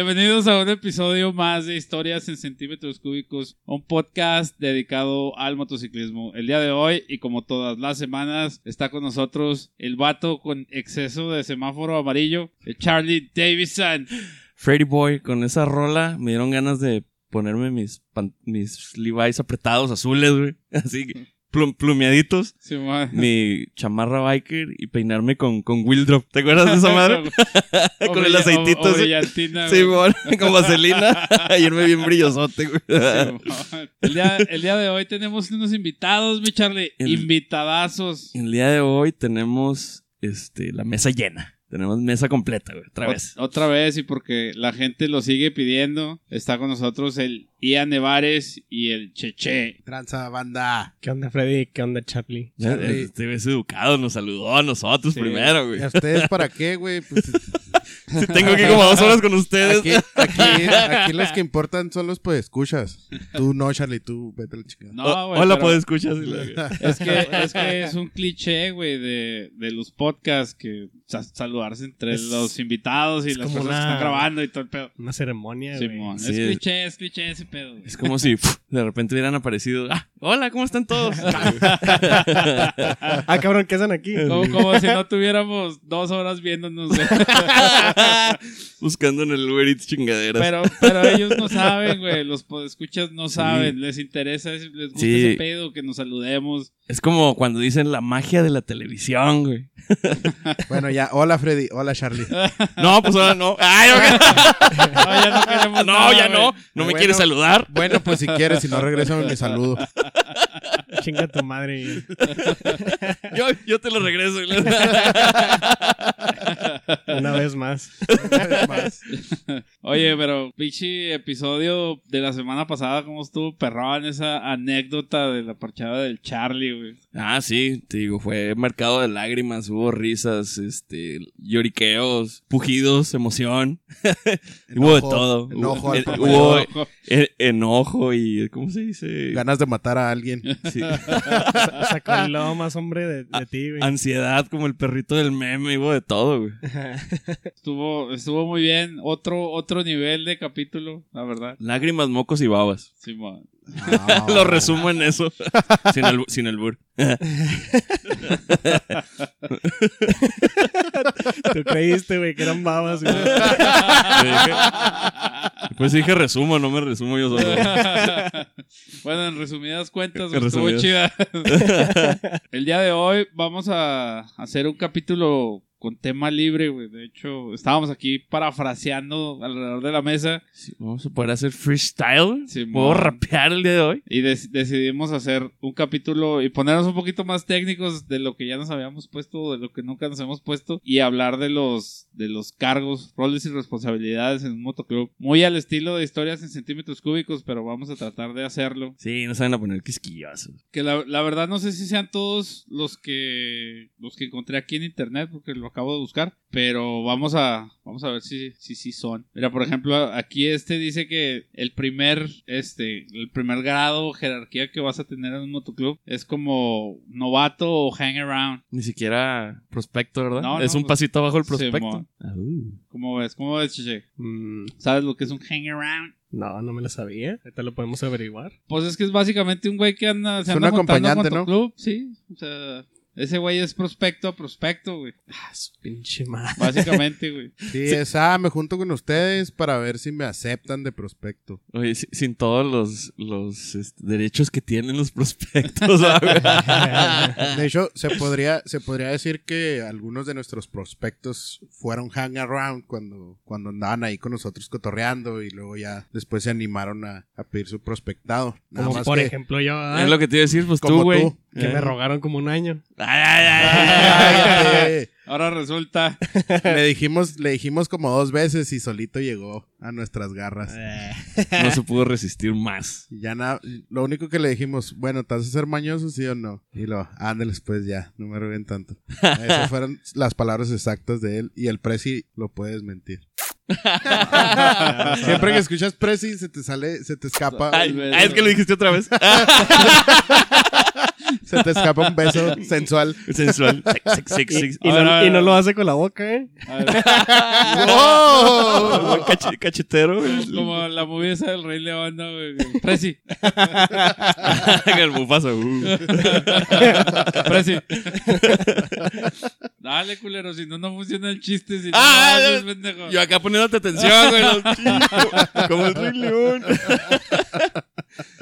Bienvenidos a un episodio más de Historias en Centímetros Cúbicos, un podcast dedicado al motociclismo. El día de hoy, y como todas las semanas, está con nosotros el vato con exceso de semáforo amarillo, Charlie Davison. Freddy Boy, con esa rola me dieron ganas de ponerme mis, mis Levi's apretados azules, güey. Así que plum- plumeaditos. Mi chamarra biker y peinarme con, con wheel drop. ¿Te acuerdas de esa madre? Con el aceitito o- o Sí, con vaselina. y irme bien brillosote, güey. Simón. el, día, el día de hoy tenemos unos invitados, mi Charlie. El- Invitadazos. El día de hoy tenemos este, la mesa llena. Tenemos mesa completa, güey. Otra vez. Ot- Otra vez, y porque la gente lo sigue pidiendo, está con nosotros el Ian Nevares y el Cheche. Tranza banda. ¿Qué onda, Freddy? ¿Qué onda, Charlie? Charlie. Este güey es educado, nos saludó a nosotros Sí. primero, güey. ¿Y a ustedes para qué, güey? Pues, Tengo aquí como dos horas con ustedes. aquí, aquí, aquí los que importan son los pues escuchas. Tú no, Charlie, tú vete a la chingada. No, O- güey, Hola, pero puedo escuchar. Es que, es que es un cliché, güey, de, de los podcasts que saludarse entre Es- los invitados y las personas que están grabando y todo el pedo. Una ceremonia, güey. Sí, es es- cliché, es cliché ese pedo. güey. Es como si de repente hubieran aparecido. Ah, hola, ¿cómo están todos? Ah, cabrón, ¿qué hacen aquí? Como, como si no tuviéramos dos horas viéndonos. güey. Buscando en el Uber Eats chingaderas. Pero, pero ellos no saben, güey. Los podescuchas no saben. Les interesa, les gusta Sí. ese pedo, que nos saludemos. Es como cuando dicen la magia de la televisión, güey. Bueno, ya. Hola, Freddy. Hola, Charlie. No, pues ahora no. Ay, ok. No, ya no queremos no, nada, ya no. No me Bueno. quieres saludar. Bueno, pues si quieres, si no regreso, me saludo. Chinga tu madre. Yo, yo te lo regreso. Una vez más. Más. Oye, pero pinche episodio de la semana pasada, ¿cómo estuvo perrón esa anécdota de la parchada del Charlie, güey? Ah, sí, te digo, fue mercado de lágrimas, hubo risas, este, lloriqueos, pujidos, emoción. hubo de Enojo, todo. enojo al eh, profe. hubo Ojo. eh, enojo y, ¿cómo se dice? Ganas de matar a alguien. Sí. Sa- Sacó el lobo más hombre de, de ti, güey. Ansiedad como el perrito del meme, hubo de todo, güey. Estuvo, estuvo muy bien. Otro, otro nivel de capítulo, la verdad. Lágrimas, mocos y babas. Simón. No. Lo resumo en eso. sin el, sin el bur. Tú creíste, güey, que eran babas, güey. Pues dije resumo, no me resumo yo solo. bueno, en resumidas cuentas, En estuvo resumidas. chida. El día de hoy vamos a hacer un capítulo con tema libre, güey. De hecho, estábamos aquí parafraseando alrededor de la mesa Sí, Vamos a poder hacer freestyle. Simón. ¿Puedo rapear el día de hoy? y decidimos hacer un capítulo y ponernos un poquito más técnicos de lo que ya nos habíamos puesto, de lo que nunca nos hemos puesto y hablar de los de los cargos, roles y responsabilidades en un motoclub. Muy al estilo de historias en centímetros cúbicos, pero vamos a tratar de hacerlo. Sí, no saben a poner quisquillazos. Que la, la verdad no sé si sean todos los que los que encontré aquí en internet, porque lo lo acabo de buscar, pero vamos a vamos a ver si si sí son. Mira, por ejemplo, aquí este dice que el primer este el primer grado o jerarquía que vas a tener en un motoclub es como novato o hang around. Ni siquiera prospecto, ¿verdad? No, es no, un pasito abajo el prospecto. Ah, uh. ¿Cómo ves? ¿Cómo ves, Cheche? Mm, ¿Sabes lo que es un hang around? no, no me lo sabía. Ahorita lo podemos averiguar. Pues es que es básicamente un güey que anda se Es anda un acompañante, ¿no? motoclub, sí, o sea, ese güey es prospecto a prospecto, güey. Ah, su pinche madre. Básicamente, güey. Sí, es, ah, me junto con ustedes para ver si me aceptan de prospecto. Oye, si- sin todos los, los este, derechos que tienen los prospectos, ¿sabes? De hecho, se podría, se podría decir que algunos de nuestros prospectos fueron hang around cuando, cuando andaban ahí con nosotros cotorreando y luego ya después se animaron a, a pedir su prospectado. Nada Como más por que- ejemplo yo, es lo que te iba a decir, pues tú, güey. Que me rogaron como un año. Ay, ay, ay. Ahora resulta. le dijimos, le dijimos como dos veces y solito llegó a nuestras garras. No se pudo resistir más. Y ya nada, lo único que le dijimos, bueno, ¿te vas a ser mañoso, sí o no? Y lo, ándeles pues ya, no me roguen tanto. Esas fueron las palabras exactas de él y el Prezi lo puede desmentir. Siempre que escuchas Prezi se te sale, se te escapa, Ay, ay, es que lo dijiste otra vez. se te escapa un beso sensual. Sensual. Sex, sex, Y, sex. y Ahora- no, y no lo hace con la boca, ¿eh? A ver, ¡Oh! Cache- cachetero. güey. como la movie esa del Rey León, ¿no, güey? Prezi. el bufazo. uh. Prezi. Dale, culero, si no, no funciona el chiste. Si no, Ah, no, no. haces pendejo. Yo acá poniéndote atención, güey. Como el Rey León.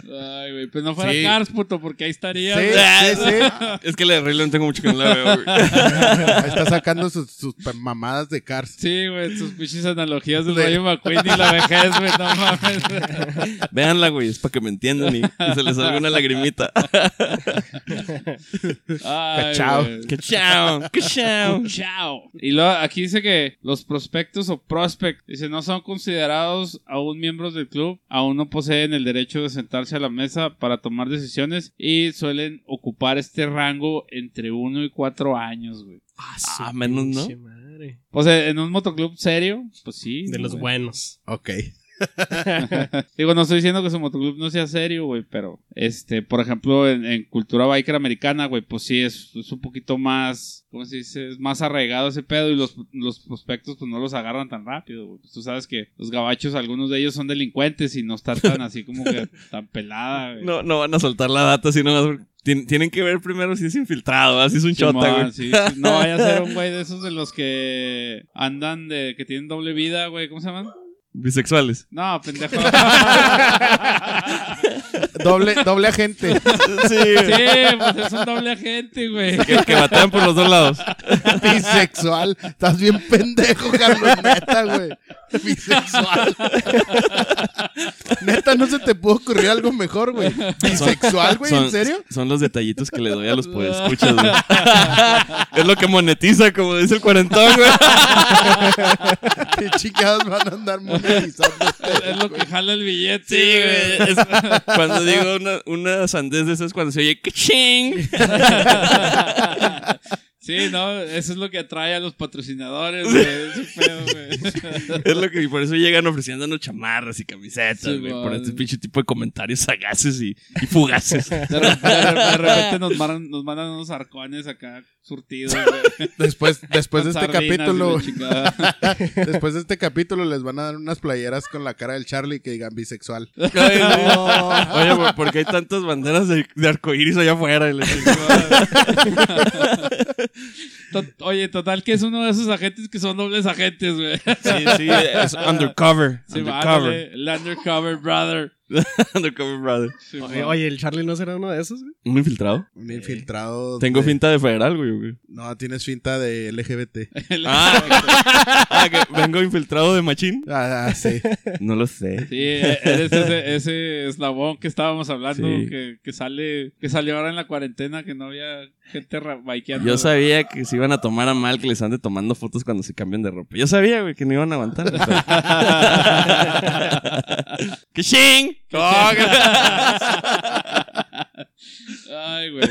Ay, güey, pues no fuera Sí. Cars, puto, porque ahí estaría. Sí, sí, sí. Es que la de Rey León tengo mucho que no la veo, güey. Está sacando sus, sus mamadas de Cars. Sí, güey, sus pinches analogías del De- Rayo McQueen y la vejez, güey, no mames. Véanla, güey. Es para que me entiendan y, y se les salga una lagrimita. Cachao. güey. Que chao. Que chao. Chao. Y luego aquí dice que los prospectos o prospect, dice, no son considerados aún miembros del club, aún no poseen el derecho de sentarse a la mesa para tomar decisiones y suelen ocupar este rango entre 1 y 4 años, güey. su Ah, menos, ¿no? madre. Pues eh, en un motoclub serio, pues sí. De los güey. buenos. Ok. Digo, no estoy diciendo que su motoclub no sea serio, güey, pero, este, por ejemplo, en, en cultura biker americana, güey, pues sí, es, es un poquito más, ¿cómo se dice? Es más arraigado ese pedo y los, los prospectos, pues no los agarran tan rápido, güey. Pues, tú sabes que los gabachos, algunos de ellos son delincuentes y no están tan así como que tan pelada, güey. No, no van a soltar la data, sino tien- tienen que ver primero si es infiltrado, así es un Simón, chota, güey. sí, sí. No vaya a ser un güey de esos de los que andan de, que tienen doble vida, güey, ¿cómo se llaman? Bisexuales. No, pendejo. Doble, doble agente. Sí, sí, pues es un doble agente, güey. que, que batean por los dos lados. Bisexual. Estás bien pendejo, Carlos. Neta, güey. Bisexual. Neta, no se te pudo ocurrir algo mejor, güey. Bisexual, güey. ¿En Son- serio? Son los detallitos que le doy a los podescuchas, güey. es lo que monetiza, como dice el cuarentón, güey. ¿Qué chingados van a andar ustedes, Es lo que jala el billete. Sí, güey. Es- cuando digo una, una sandez de esas, cuando se oye ¡Kaching! Sí, no, eso es lo que atrae a los patrocinadores, güey. Es lo que por eso llegan ofreciéndonos chamarras y camisetas, Sí, güey. por este pinche tipo de comentarios sagaces y, y fugaces. De, re- de re- de repente nos mandan, nos mandan unos arcones acá surtidos, güey. Después, después de este y capítulo, después de este capítulo les van a dar unas playeras con la cara del Charlie que digan bisexual. Ay, no. Oye, güey, ¿por qué hay tantas banderas de, de arcoíris allá afuera? Y la chingada? Oye, total que es uno de esos agentes que son dobles agentes, güey. Sí, sí, es undercover. Sí, undercover. el undercover brother. undercover, brother. Sí, Oye, el Charlie no será uno de esos, güey. ¿Un infiltrado? Un infiltrado. Tengo de- finta de federal, güey. güey. No, tienes finta de LGBT. Ah, ah, que vengo infiltrado de machín. Ah, sí. No lo sé. Sí, e- eres ese, ese eslabón que estábamos hablando, Sí. que, que sale, que salió ahora en la cuarentena, que no había gente bikeando. Yo sabía que se iban a tomar a mal que les ande tomando fotos cuando se cambian de ropa. Yo sabía, güey, que no iban a aguantar. ¡Que ching! Oh, que- Ay, güey.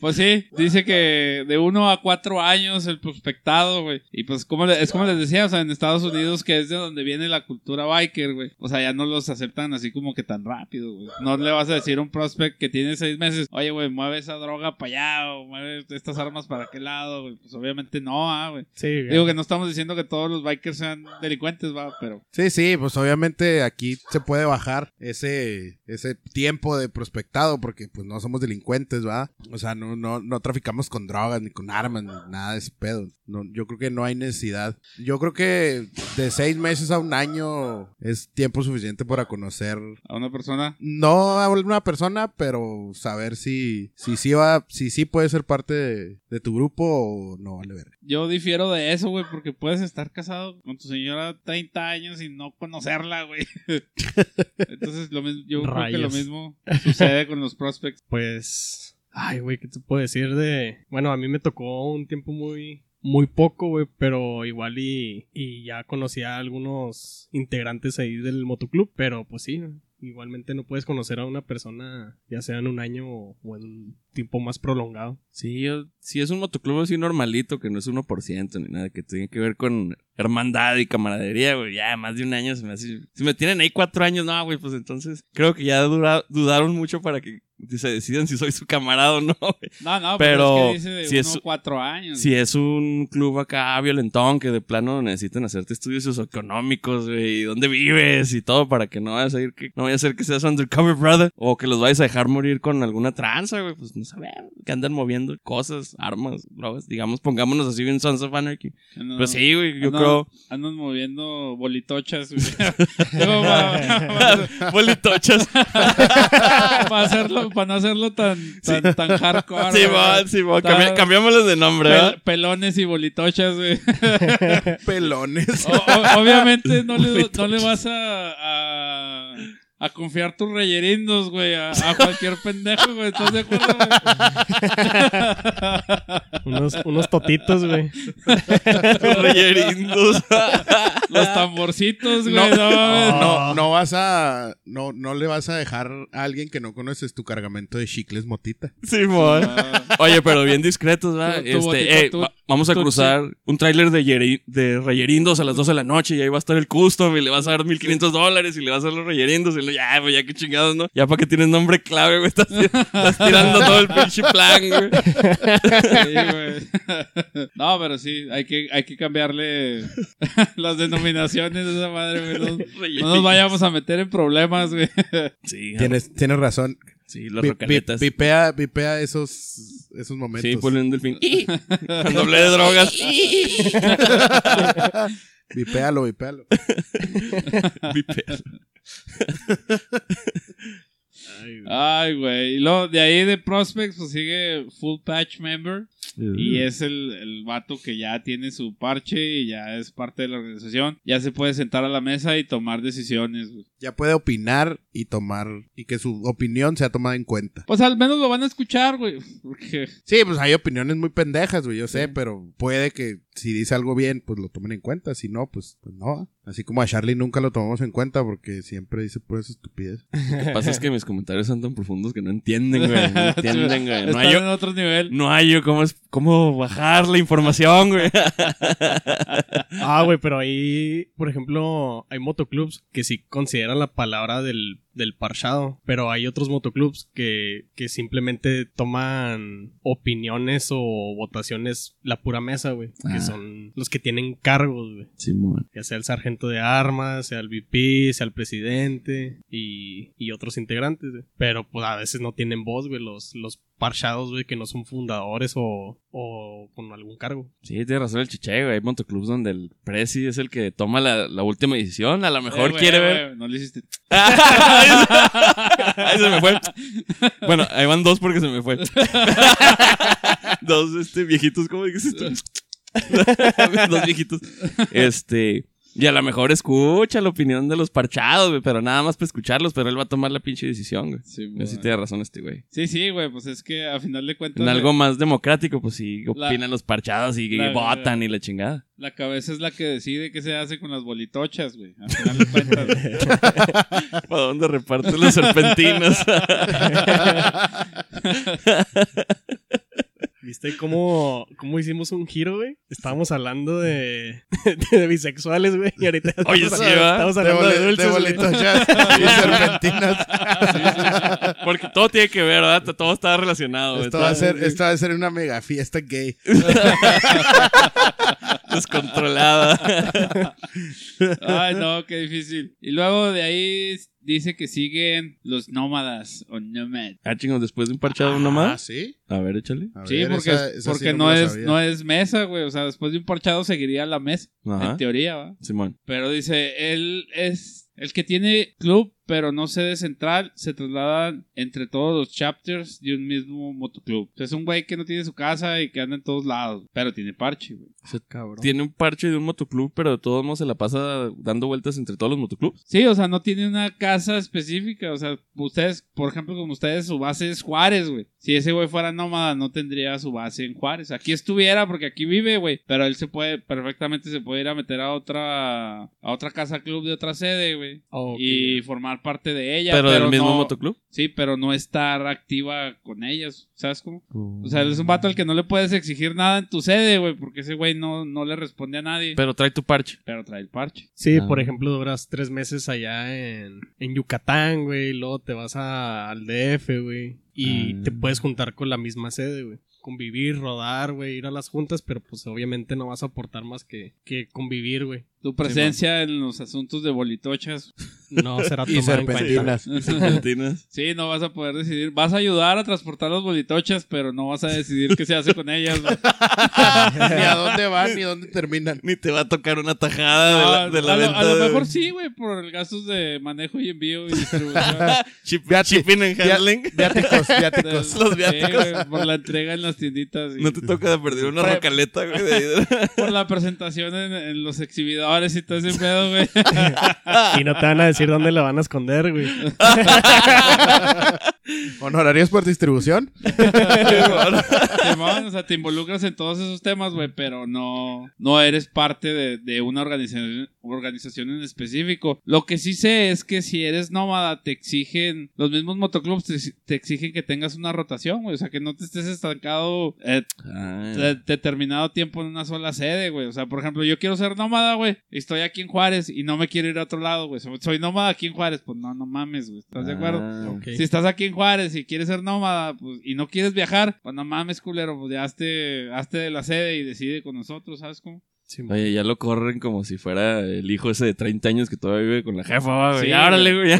Pues sí, dice que de uno a cuatro años el prospectado, güey. Y pues como le- es como les decía, o sea, en Estados Unidos que es de donde viene la cultura biker, güey. O sea, ya no los aceptan así como que tan rápido, güey. No le vas a decir a un prospect que tiene seis meses, oye, güey, mueve esa droga para allá o mueve estas armas para aquel lado, güey. Pues obviamente no, ah, güey. Sí, güey. Digo que no estamos diciendo que todos los bikers sean delincuentes, va, pero... Sí, sí, pues obviamente aquí se puede bajar ese, ese tiempo de prospectado porque pues no somos delincuentes, ¿va? O sea, no, no, no traficamos con drogas ni con armas ni nada de ese pedo. No, yo creo que no hay necesidad. Yo creo que de seis meses a un año es tiempo suficiente para conocer A una persona no a una persona, pero saber si, si sí va, si sí puede ser parte de, de tu grupo o no vale ver. Yo difiero de eso, güey, porque puedes estar casado con tu señora 30 años y no conocerla, güey. Entonces, lo mismo, yo creo que lo mismo sucede con los prospects. Pues, ay, güey, ¿qué te puedo decir de...? Bueno, a mí me tocó un tiempo muy... Muy poco, güey, pero igual y, y ya conocía a algunos integrantes ahí del motoclub, pero pues sí, igualmente no puedes conocer a una persona ya sea en un año o, en un tiempo más prolongado. Sí, yo, si es un motoclub así normalito, que no es 1% ni nada, que tiene que ver con hermandad y camaradería, güey, ya más de un año se me hace... Si me tienen ahí cuatro años, no, güey, pues entonces creo que ya dudaron mucho para que se decidan si soy su camarada o no, güey. No, no, Pero pero es que dice de si uno es- cuatro años. Si es un club acá violentón que de plano necesitan hacerte estudios socioeconómicos, güey, y dónde vives y todo para que no vayas a ir que no vaya a ser que seas undercover brother o que los vayas a dejar morir con alguna tranza, güey, pues no sabemos, que andan moviendo cosas, armas, drogas, digamos, pongámonos así en Sons of Anarchy. Andan- Pues sí, güey, yo creo Andan moviendo bolitochas, güey. Bolitochas. para hacerlo, para no hacerlo tan, tan, tan hardcore. Sí, va, sí, va, Está- cambi- cambiámoslos de nombre, Pel- ¿verdad? pelones y bolitochas, güey. Pelones. O- o- obviamente no le, no le vas a, a, a confiar tus reyerindos, güey, a, a cualquier pendejo, güey. ¿Estás de acuerdo, güey? Unos, unos totitos, güey. Reyerindos. Los tamborcitos, güey. No, No, no, no vas a, no, no le vas a dejar a alguien que no conoces tu cargamento de chicles motita. Simón. Ah, Oye, pero bien discretos, ¿verdad? Tu- tu Este, eh, tu- va- vamos a cruzar un tráiler de, Yeri- de reyerindos a las 12 de la noche y ahí va a estar el custom y le vas a dar 1500 dólares y le vas a dar los reyerindos y ya, pues ya que chingados, ¿no? Ya para que tienes nombre clave, güey, estás, estás tirando todo el pinche plan, güey. sí, güey. No, pero sí, hay que, hay que cambiarle las denominaciones de esa madre, güey. No, no nos vayamos a meter en problemas, güey. Sí, Tienes, tienes razón. sí, los rocaletas. Vipea, vipea esos, esos momentos. Sí, ponle un delfín. Cuando hablé de drogas. Vipéalo, vipéalo. Vipea. Ay, güey. Y luego de ahí de Prospects, pues sigue Full Patch Member. Y es el, el vato que ya tiene su parche y ya es parte de la organización. Ya se puede sentar a la mesa y tomar decisiones, güey. Ya puede opinar y tomar, y que su opinión sea tomada en cuenta. Pues al menos lo van a escuchar, güey. Porque Sí, pues hay opiniones muy pendejas, güey, yo sé, pero puede que si dice algo bien, pues lo tomen en cuenta. Si no, pues, pues no. Así como a Charlie nunca lo tomamos en cuenta porque siempre dice puras estupidez. Lo que pasa es que mis comentarios son tan profundos que no entienden, güey. No entienden, güey. No hay, en otro nivel. no hay yo cómo, es, cómo bajar la información, güey. Ah, güey, pero ahí, por ejemplo, hay motoclubs que sí consideran la palabra del, del parchado, pero hay otros motoclubs que, que simplemente toman opiniones o votaciones la pura mesa, güey, Ah. que son los que tienen cargos, güey. Simón. Ya sea el sargento de armas, sea el VP, sea el presidente y, y otros integrantes, güey. Pero pues a veces no tienen voz, güey, los, los parchados, güey, que no son fundadores o, o con algún cargo. Sí, tiene razón el chiche, güey. Hay motoclubs donde el presi es el que toma la, la última decisión. A lo mejor Eh, quiere güey, ver. No le hiciste. Ahí se me fue. Bueno, ahí van dos porque se me fue. dos este, viejitos, ¿cómo dices tú? dos viejitos. Este. Y a lo mejor escucha la opinión de los parchados, güey, pero nada más para escucharlos, pero él va a tomar la pinche decisión, güey. Sí, güey. sí tiene razón este güey. sí, sí, güey. Pues es que a final de cuentas. En la- algo más democrático, pues sí, La- opinan los parchados y, y la- votan y la chingada. La cabeza es la que decide qué se hace con las bolitochas, güey. A final de cuentas. güey. ¿Para dónde reparten los serpentinos? ¿Viste cómo, cómo hicimos un giro, güey? Estábamos hablando de, de, bisexuales, güey. Y ahorita Oye, estamos, sí, ¿verdad? estamos De, hablando de, boli- dulces, de bolitos ya. Y serpentinas. Porque todo tiene que ver, ¿verdad? Todo está relacionado. Esto va, a ser, esto va a ser una mega fiesta gay. descontrolada. Ay, no, qué difícil. Y luego de ahí dice que siguen los nómadas o nomad. ah, chingos, después de un parchado uno Ah. ¿sí? A ver, échale. A Sí, ver, porque, esa- esa sí porque me no, es, sabía. no es mesa, güey. O sea, después de un parchado seguiría la mesa. Ajá. En teoría, ¿va? Simón. Pero dice, él es el que tiene club, pero no sede central, se trasladan entre todos los chapters de un mismo motoclub. O sea, es un güey que no tiene su casa y que anda en todos lados, pero tiene parche, güey. Cabrón. Tiene un parche de un motoclub, pero de todos modos se la pasa dando vueltas entre todos los motoclubs. Sí, o sea, no tiene una casa específica. O sea, ustedes, por ejemplo, como ustedes, su base es Juárez, güey. Si ese güey fuera nómada, no tendría su base en Juárez. Aquí estuviera, porque aquí vive, güey. Pero él se puede, perfectamente se puede ir a meter a otra, a otra casa club de otra sede, güey. Oh, y ya. Formar parte de ella. pero del mismo no- motoclub. Sí, pero no estar activa con ellas. ¿Sabes cómo? O sea, es un vato al que no le puedes exigir nada en tu sede, güey. Porque ese güey no, no le responde a nadie. Pero, Pero trae tu parche. trae el parche. Sí, Ah. por ejemplo, duras tres meses allá en, en Yucatán, güey. y Luego te vas a- al DF, güey. Y Ah. te puedes juntar con la misma sede, güey. Convivir, rodar, güey, ir a las juntas, pero pues obviamente no vas a aportar más que, que convivir, güey. Tu presencia en los asuntos de bolitochas. No será Y tomada en cuenta. serpentinas. Serpentinas. Sí, no vas a poder decidir. Vas a ayudar a transportar las bolitochas, pero no vas a decidir qué se hace con ellas. güey. ni a dónde van ni dónde terminan. Ni te va a tocar una tajada de la, No, de la a, lo, venta. a lo de- mejor sí, güey, por el gastos de manejo y envío y distribución. Chip- shipping and via- handling. Viáticos, viáticos. Los sí, viáticos. güey, por la entrega en las tienditas. y No te toca de perder una Pre- rocaleta, güey. de Por la presentación en, en los exhibidores y todo ese pedo, güey. Y no te van a decir dónde la van a esconder, güey. ¿Honorarios por distribución? Simón, o sea, te involucras en todos esos temas, güey, pero no, no eres parte de, de una organización, organización en específico. Lo que sí sé es que si eres nómada, te exigen, los mismos motoclubs te, te exigen que tengas una rotación, güey. O sea, que no te estés estancado eh, Ah, de- determinado tiempo en una sola sede, güey. O sea, por ejemplo, yo quiero ser nómada, güey. y Estoy aquí en Juárez y no me quiero ir a otro lado, güey. Soy, nómada aquí en Juárez. Pues no, no mames, güey. ¿Estás de acuerdo? ah. Ok. Si estás aquí en Juárez y quieres ser nómada pues, y no quieres viajar, pues no mames, culero, pues ya hazte, hazte de la sede y decide con nosotros, ¿sabes cómo? Sí, Oye, ya lo corren como si fuera el hijo ese de 30 años que todavía vive con la jefa, güey. Sí, Ya, órale, güey.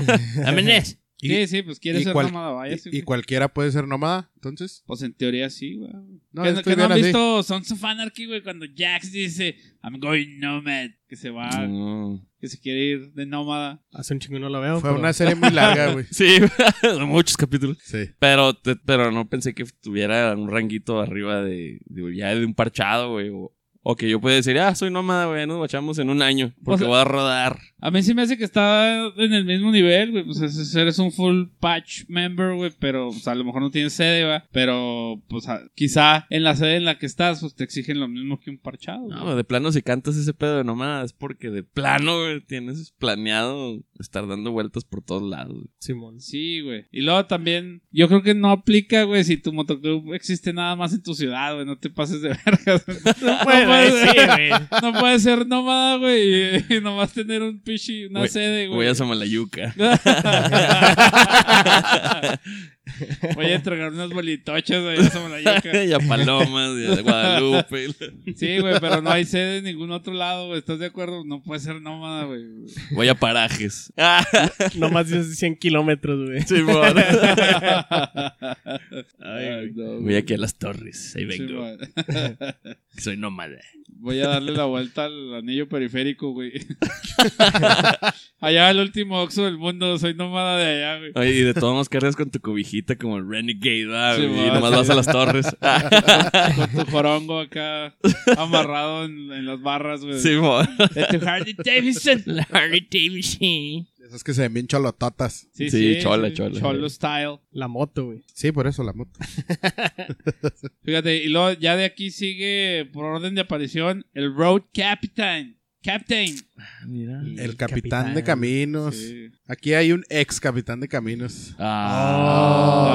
Y- sí, sí, pues quieres y ser cual- nómada, vaya. ¿Y, y cualquiera puede ser nómada, entonces? Pues en teoría sí, güey. No, ¿Qué, estoy qué no han así. visto Sons of Anarchy, güey? Cuando Jax dice, I'm going nomad, que se va, No. que se quiere ir de nómada. Hace un chingo no la veo. Fue pero- una serie muy larga, güey. Sí, muchos capítulos. Sí. Pero, te- pero no pensé que tuviera un ranguito arriba de, de- ya de un parchado, güey. O, o que yo pueda decir, ah, soy nómada, güey, nos guachamos en un año. Porque O sea- voy a rodar. A mí sí me hace que está en el mismo nivel, güey. Pues es- eres un full patch member, güey. Pero, pues, a lo mejor no tienes sede, güey. Pero, pues, a- quizá en la sede en la que estás, pues te exigen lo mismo que un parchado. güey. No, de plano, si cantas ese pedo de nómada es porque de plano, güey, tienes planeado estar dando vueltas por todos lados. güey. Simón. Sí, güey. Y luego también, yo creo que no aplica, güey, si tu motoclub existe nada más en tu ciudad, güey. No te pases de vergas. No Bueno, puedes, sí, güey. no puedes ser nómada, güey, y, y nomás tener un pichi, una sede, güey. Voy a Samalayuca. Voy a entregar unas bolitochas, güey, a Samalayuca. y a Palomas, y a Guadalupe. Sí, güey, pero no hay sede en ningún otro lado, güey. ¿Estás de acuerdo? No puede ser nómada, güey. Voy a Parajes. No más de 100 kilómetros, güey. Simón. Ay, no, Voy aquí a las torres. Ahí Sí, vengo. Soy nómada. Voy a darle la vuelta al anillo periférico, güey. allá el último oxo del mundo, soy nómada de allá, güey. Oye, y de todos modos cargas con tu cobijita como el Renegade, ¿verdad, Sí, güey? y va, nomás sí. vas a las torres. Con tu jorongo acá amarrado en, en las barras, güey. Simón. De tu Harley Davidson. Harry Davidson. Esas que se ven bien cholototas. Sí, Sí, sí, chola, sí. chola. Cholo style. La moto, güey. Sí, por eso la moto. Fíjate, y luego ya de aquí sigue, por orden de aparición, el Road Captain. Captain. Mira. El capitán, de caminos. Sí. Aquí hay un ex capitán de caminos. Ah.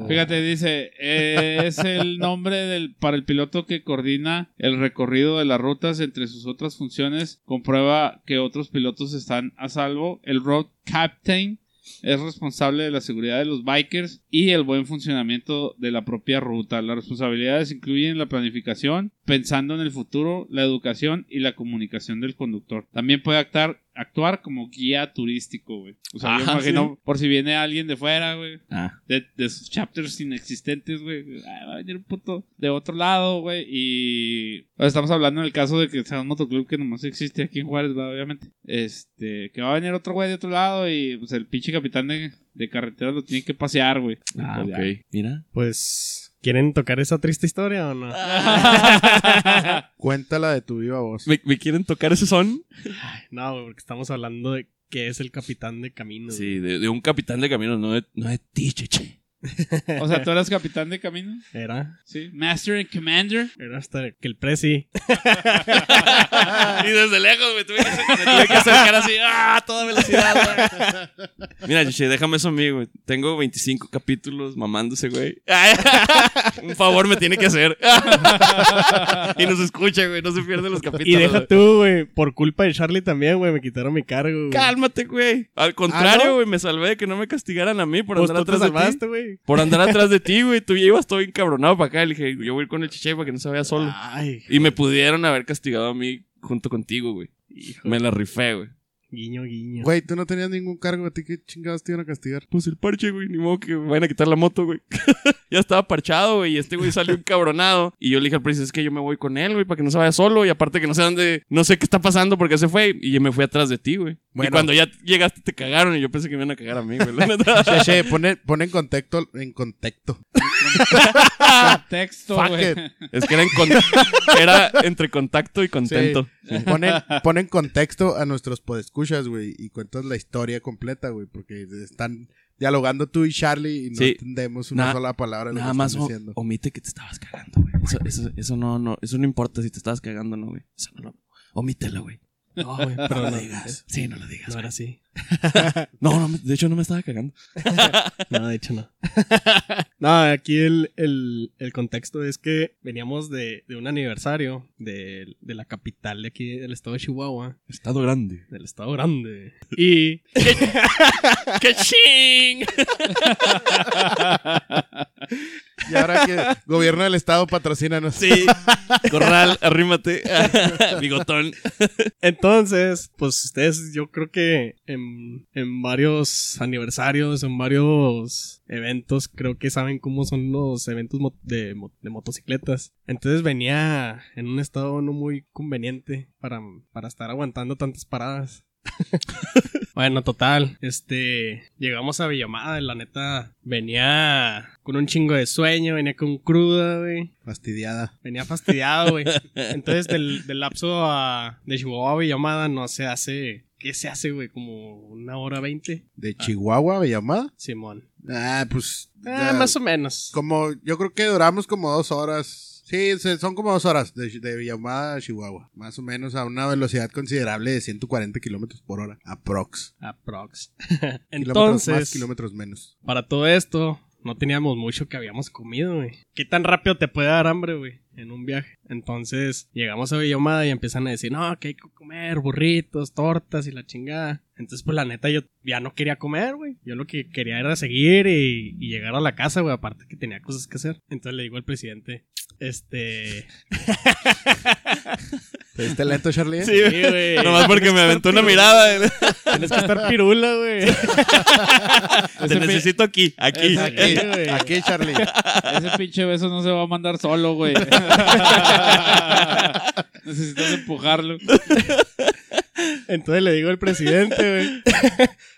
Ah. Fíjate, dice, eh, es el nombre del, para el piloto que coordina el recorrido de las rutas entre sus otras funciones, comprueba que otros pilotos están a salvo. El road captain es responsable de la seguridad de los bikers y el buen funcionamiento de la propia ruta. Las responsabilidades incluyen la planificación, pensando en el futuro, la educación y la comunicación del conductor. También puede actuar, actuar como guía turístico, güey. O sea, yo Ah, imagino por si viene alguien de fuera, güey Ah. de, de sus chapters inexistentes, güey. Ah, va a venir un puto de otro lado, güey. Y pues, estamos hablando en el caso de que sea un motoclub que nomás existe aquí en Juárez, ¿verdad? obviamente. Este, que va a venir otro güey de otro lado y pues el pinche capitán de, de carretera lo tiene que pasear, güey. Ah, Pues, ok. Mira. Pues, ¿quieren tocar esa triste historia o no? Cuéntala de tu viva voz. ¿Me, me quieren tocar ese son? No, porque estamos hablando de que es el capitán de camino. güey. Sí, de, de un capitán de caminos, no de, no de ti, cheche. O sea, tú eras capitán de camino. Era, Sí. Master and Commander. era hasta que el presi. y desde lejos me tuve, que, me tuve que acercar así, ¡ah! a toda velocidad, güey. Mira, Cheche, déjame eso a mí, güey. Tengo 25 capítulos mamándose, güey. Un favor me tiene que hacer. y nos escucha, güey. No se pierden los capítulos. Y deja güey. tú, güey. Por culpa de Charlie también, güey. Me quitaron mi cargo, güey. Cálmate, güey. Al contrario, ¿Ah, no? güey, me salvé de que no me castigaran a mí por Pues andar tú te atrás de ti. Güey. Por andar atrás de ti, güey. Tú ya ibas todo encabronado para acá. Le dije, yo voy a ir con el chiche para que no se vaya solo. Ay, Y me pudieron haber castigado a mí junto contigo, güey. Me la rifé, güey. Guiño, guiño. Güey, tú no tenías ningún cargo. ¿A ti qué chingados te iban a castigar? Pues el parche, güey. Ni modo que me vayan a quitar la moto, güey. ya estaba parchado, güey. Y este güey salió encabronado. Y yo le dije al príncipe, es que yo me voy con él, güey, para que no se vaya solo. Y aparte que no sé dónde, no sé qué está pasando porque se fue. Y yo me fui atrás de ti, güey. Y cuando ya llegaste te cagaron y yo pensé que me iban a cagar a mí, güey. pone, pone en contexto, en contexto. Texto, Fuck güey. es que era, en con- era entre contacto y contento. Pone, pone en contexto a nuestros podescuchas, güey, y cuentas la historia completa, güey, porque están dialogando tú y Charlie y no Sí. entendemos una Na- sola palabra de lo Nada que más están o- diciendo. omite que te estabas cagando, güey. Eso, eso, eso no, no, eso no importa si te estabas cagando, no, güey. Eso no lo, omítelo, güey. No, güey, No pero lo no, digas. Sí, no lo digas. no era así. No, de hecho no me estaba cagando. No, de hecho no. no, aquí el, el, el contexto es que veníamos de, de un aniversario de, de la capital de aquí del estado de Chihuahua, Estado grande. del estado grande. Y ¡Qué ching! Y ahora que gobierno del estado patrocínanos. Sí. Corral, arrímate. Bigotón. entonces, pues ustedes yo creo que en, varios aniversarios, en varios eventos, creo que saben cómo son los eventos de, de motocicletas. Entonces venía en un estado no muy conveniente para, para estar aguantando tantas paradas. bueno, total, este, llegamos a Villamada, la neta, venía con un chingo de sueño, venía con cruda, güey. Fastidiada. Venía fastidiado, güey. Entonces, del, del lapso a, de Chihuahua a Villamada no se hace. ¿Qué se hace, güey? Como una hora veinte. ¿De Chihuahua, Villamada? Simón. Ah, pues. Ah, ya, más o menos. Como, yo creo que duramos como dos horas. Sí, son como dos horas de, de Villamada a Chihuahua. Más o menos a una velocidad considerable de 140 kilómetros por hora. Aprox. Aprox. Kilómetros más, Entonces, kilómetros menos. para todo esto, no teníamos mucho que habíamos comido, güey. ¿Qué tan rápido te puede dar hambre, güey? En un viaje. Entonces, llegamos a Villamada y empiezan a decir, no, que hay que comer burritos, tortas y la chingada. Entonces, pues la neta, yo ya no quería comer, güey. Yo lo que quería era seguir y, y llegar a la casa, güey. Aparte que tenía cosas que hacer. Entonces le digo al presidente, este... ¿Te diste lento, Charlie? Sí, güey. Nomás porque me aventó una mirada. Tienes que estar pirula, güey. Te necesito aquí, aquí. Aquí, güey. aquí, Charlie. Ese pinche beso no se va a mandar solo, güey. Necesitas empujarlo. Entonces le digo al presidente,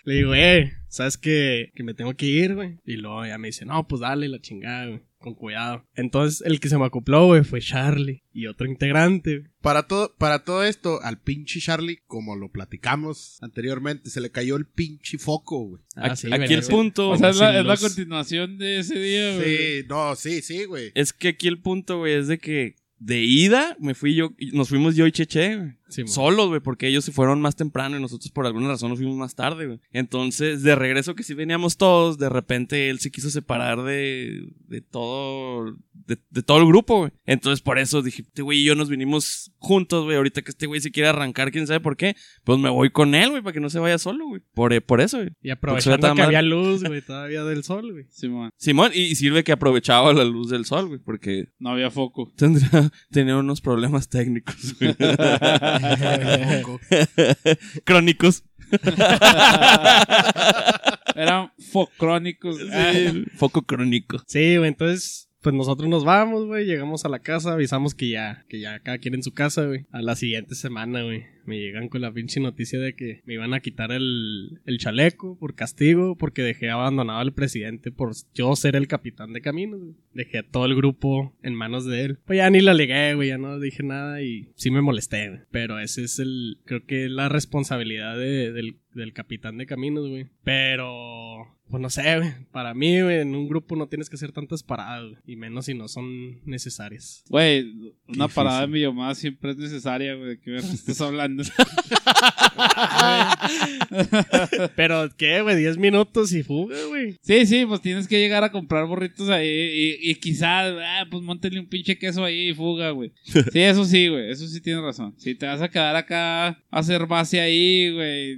le digo, eh, ¿sabes que, que me tengo que ir, güey? Y luego ya me dice, no, pues dale la chingada, güey. Con cuidado. Entonces el que se me acopló, güey, fue Charlie. Y otro integrante, güey. Para todo, para todo esto, al pinche Charlie, como lo platicamos anteriormente, se le cayó el pinche foco, güey. Ah, Aquí, sí, el punto O sea, es la, es continuación de ese día, güey. Sí, no, sí, sí, güey. es que aquí el punto, güey, es de que de ida me fui yo, nos fuimos yo y Cheche, güey. Sí, solos, güey, porque ellos se fueron más temprano y nosotros por alguna razón nos fuimos más tarde, güey. Entonces, de regreso que sí veníamos todos, de repente él se quiso separar de, de todo, de, de todo el grupo, güey. Entonces, por eso dije, este güey y yo nos vinimos juntos, güey. Ahorita que este güey se quiere arrancar, quién sabe por qué, pues me voy con él, güey, para que no se vaya solo, güey. Por, eh, por eso, güey. Y aprovechando que mal. había luz, güey, todavía del sol, güey. Simón, Simón, y, y sirve que aprovechaba la luz del sol, güey, porque no había foco. tendría, tenía unos problemas técnicos, güey. Crónicos. Eran focrónicos. Ah, Foco crónico. Sí, güey, entonces, pues nosotros nos vamos, güey, llegamos a la casa, avisamos que ya, que ya cada quien en su casa, güey. A la siguiente semana, güey, me llegan con la pinche noticia de que me iban a quitar el, el chaleco por castigo, porque dejé abandonado al presidente por yo ser el capitán de caminos, güey. Dejé a todo el grupo en manos de él. Pues ya ni la alegué, güey, ya no dije nada y sí me molesté, güey. Pero ese es el, creo que es la responsabilidad de- del, del capitán de caminos, güey. Pero pues no sé, güey. Para mí, güey, en un grupo no tienes que hacer tantas paradas, güey. Y menos si no son necesarias. Güey, una difícil. parada en videollamada siempre es necesaria, güey. ¿De qué verga estás hablando? Pero, ¿qué, güey? 10 minutos y fuga, güey. Sí, sí, pues tienes que llegar a comprar burritos ahí y, y quizás, ah, pues móntele un pinche queso ahí y fuga, güey. Sí, eso sí, güey, eso sí tienes razón. Si te vas a quedar acá a hacer base ahí, güey,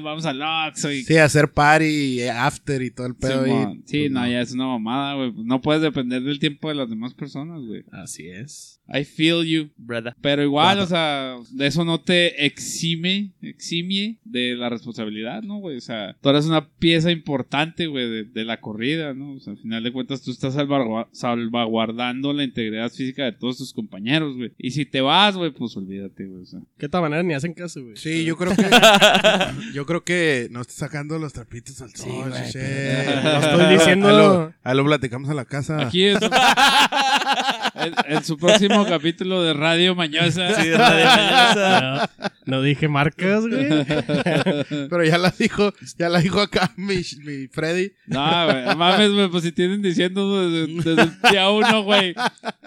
vamos al Oxxo y... Sí, hacer party, after y todo el pedo ahí. Simón. Sí, Pues no, ya es una mamada, güey. No puedes depender del tiempo de las demás personas, güey. Así es. I feel you. Brother. Pero igual, o sea, de eso no te exime, eximie de la responsabilidad, ¿no, güey? O sea, tú eres una pieza importante, güey, de, de la corrida, ¿no? O sea, al final de cuentas tú estás salvagu- salvaguardando la integridad física de todos tus compañeros, güey. Y si te vas, güey, pues olvídate, güey. O sea, ¿Qué tal manera ni hacen caso, güey? Sí, yo creo que. yo creo que no está sacando los trapitos al sol. güey, che. pero- No estoy diciendo- Ahí lo, lo platicamos en la casa. aquí es. en, en su próximo capítulo de Radio Mañosa. Sí, Radio Mañosa. No, no dije marcas, güey. Pero ya la dijo, ya la dijo acá mi, mi Freddy. No, güey, no mames, güey, pues si tienen diciendo desde, desde el día uno, güey.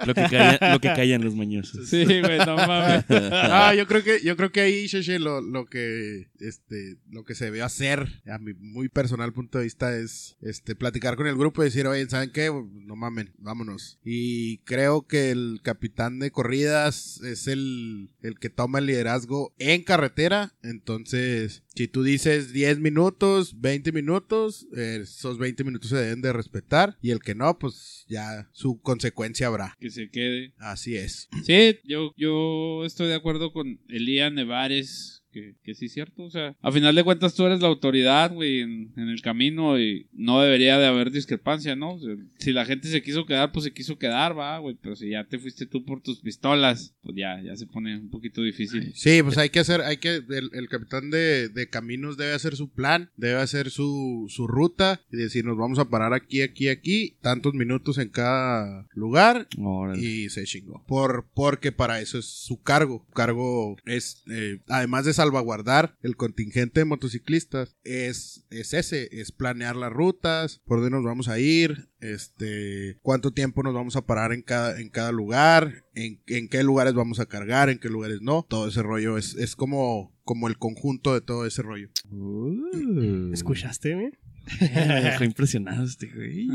Lo que, calla- lo que callan los mañosos. Sí, güey, no mames. Ah, yo creo que, yo creo que ahí, Sheshe, lo, lo que este, lo que se debió hacer, a mi muy personal punto de vista, es este platicar con el grupo y decir, oye, ¿saben qué? No mamen, vámonos. Y creo que el capitán de corridas es el, el que toma el liderazgo en carretera. Entonces, si tú dices 10 minutos, 20 minutos, eh, esos 20 minutos se deben de respetar. Y el que no, pues ya su consecuencia habrá. Que se quede. Así es. Sí, yo, yo estoy de acuerdo con Elías Nevares. Que, que sí es cierto, o sea, a final de cuentas tú eres la autoridad, güey, en, en el camino y no debería de haber discrepancia, ¿no? O sea, si la gente se quiso quedar, pues se quiso quedar, va, güey, pero si ya te fuiste tú por tus pistolas, pues ya, ya se pone un poquito difícil. Sí, pues hay que hacer, hay que, el, el capitán de, de caminos debe hacer su plan, debe hacer su, su ruta y decir, nos vamos a parar aquí, aquí, aquí, tantos minutos en cada lugar Órale. y se chingó. Por, porque para eso es su cargo. Su cargo es, eh, además de salvaguardar el contingente de motociclistas, es, es ese, es planear las rutas, por dónde nos vamos a ir, este, cuánto tiempo nos vamos a parar en cada, en cada lugar, en, en qué lugares vamos a cargar, en qué lugares no. Todo ese rollo es, es como, como el conjunto de todo ese rollo. Uh. ¿Escuchaste, güey? Me dejó impresionado este güey.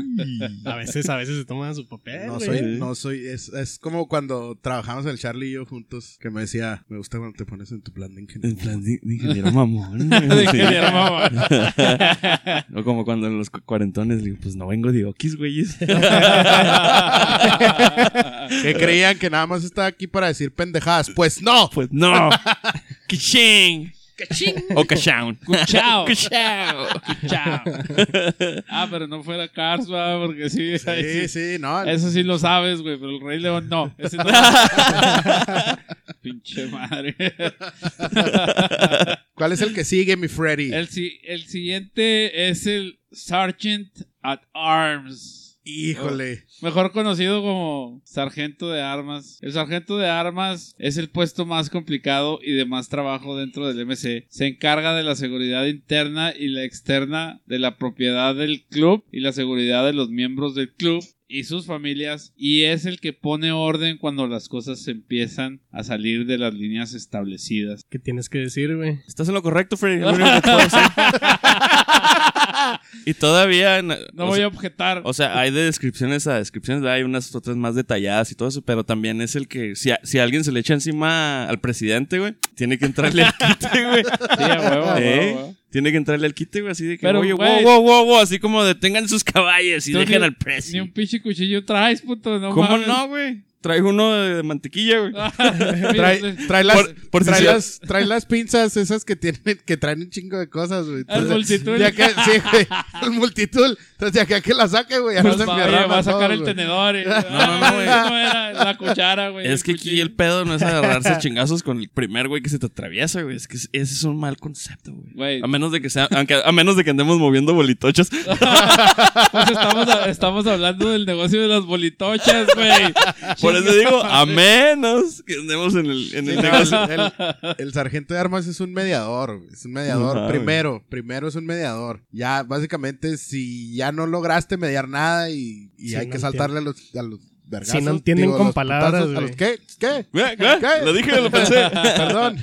A veces, a veces se toman su papel, No güey. soy, no soy, es, es como cuando trabajamos el Charlie y yo juntos, que me decía, me gusta cuando te pones en tu plan de En ingeniero. plan de, de ingeniero mamón. De ingeniero mamón. O como cuando en los cu- cuarentones digo, pues no vengo de Okis, güeyes. que creían que nada más estaba aquí para decir pendejadas. Pues no. Pues no. ¡Kiching! O Kashaun. Chao. Chao. Chao. Ah, pero no fuera Cars, porque sí. ahí Sí, sí, no. Eso sí lo sabes, güey, pero el Rey León no. Ese no. Pinche madre. ¿Cuál es el que sigue, mi Freddy? El, si- el siguiente es el Sergeant at Arms. Híjole. Mejor conocido como sargento de armas. El sargento de armas es el puesto más complicado y de más trabajo dentro del MC. Se encarga de la seguridad interna y la externa de la propiedad del club y la seguridad de los miembros del club y sus familias y es el que pone orden cuando las cosas empiezan a salir de las líneas establecidas. ¿Qué tienes que decir, güey? Estás en lo correcto, Freddy. y todavía. No voy sea, a objetar. O sea, hay de descripciones a descripciones, hay unas otras más detalladas y todo eso, pero también es el que, si, a- si alguien se le echa encima al presidente, güey, tiene que entrarle al quite, güey. Sí, a huevo, a huevo, ¿Eh? a huevo. Tiene que entrarle al quite, güey, así de que, Pero, oye, güey. wow, wow, wow, wow, así como detengan sus caballos y dejen ni- al Ni presi. un pinche cuchillo traes, puto. No ¿Cómo mames. no, güey? Traigo uno de, de mantequilla, güey. Trae, trae las, Por- por si trae, las, trae las pinzas esas que tienen, que traen un chingo de cosas, güey. El multitud. De acá, sí, güey. El multitud. Entonces, de acá que la saque, güey. Ya Pues no se va, va a sacar todos, el güey. tenedor. Y, no, no, güey. no era la cuchara, güey. Es que aquí el pedo no es agarrarse chingazos con el primer güey que se te atraviesa, güey. Es que ese es un mal concepto, güey. Güey. A menos de que sea, aunque, a menos de que andemos moviendo bolitochos. Pues estamos, estamos hablando del negocio de las bolitochas, güey. Por eso digo, a menos que andemos en el, en el negocio. el, el- el sargento de armas es un mediador, es un mediador. Ajá, primero, primero es un mediador. Ya, básicamente, si ya no lograste mediar nada y, y Sí, hay no que saltarle a los, a los vergazos. Si no entienden digo, con palabras, putazos, ¿A los? ¿Qué? ¿Qué? ¿Qué? ¿Qué? Lo dije, lo pensé. Perdón.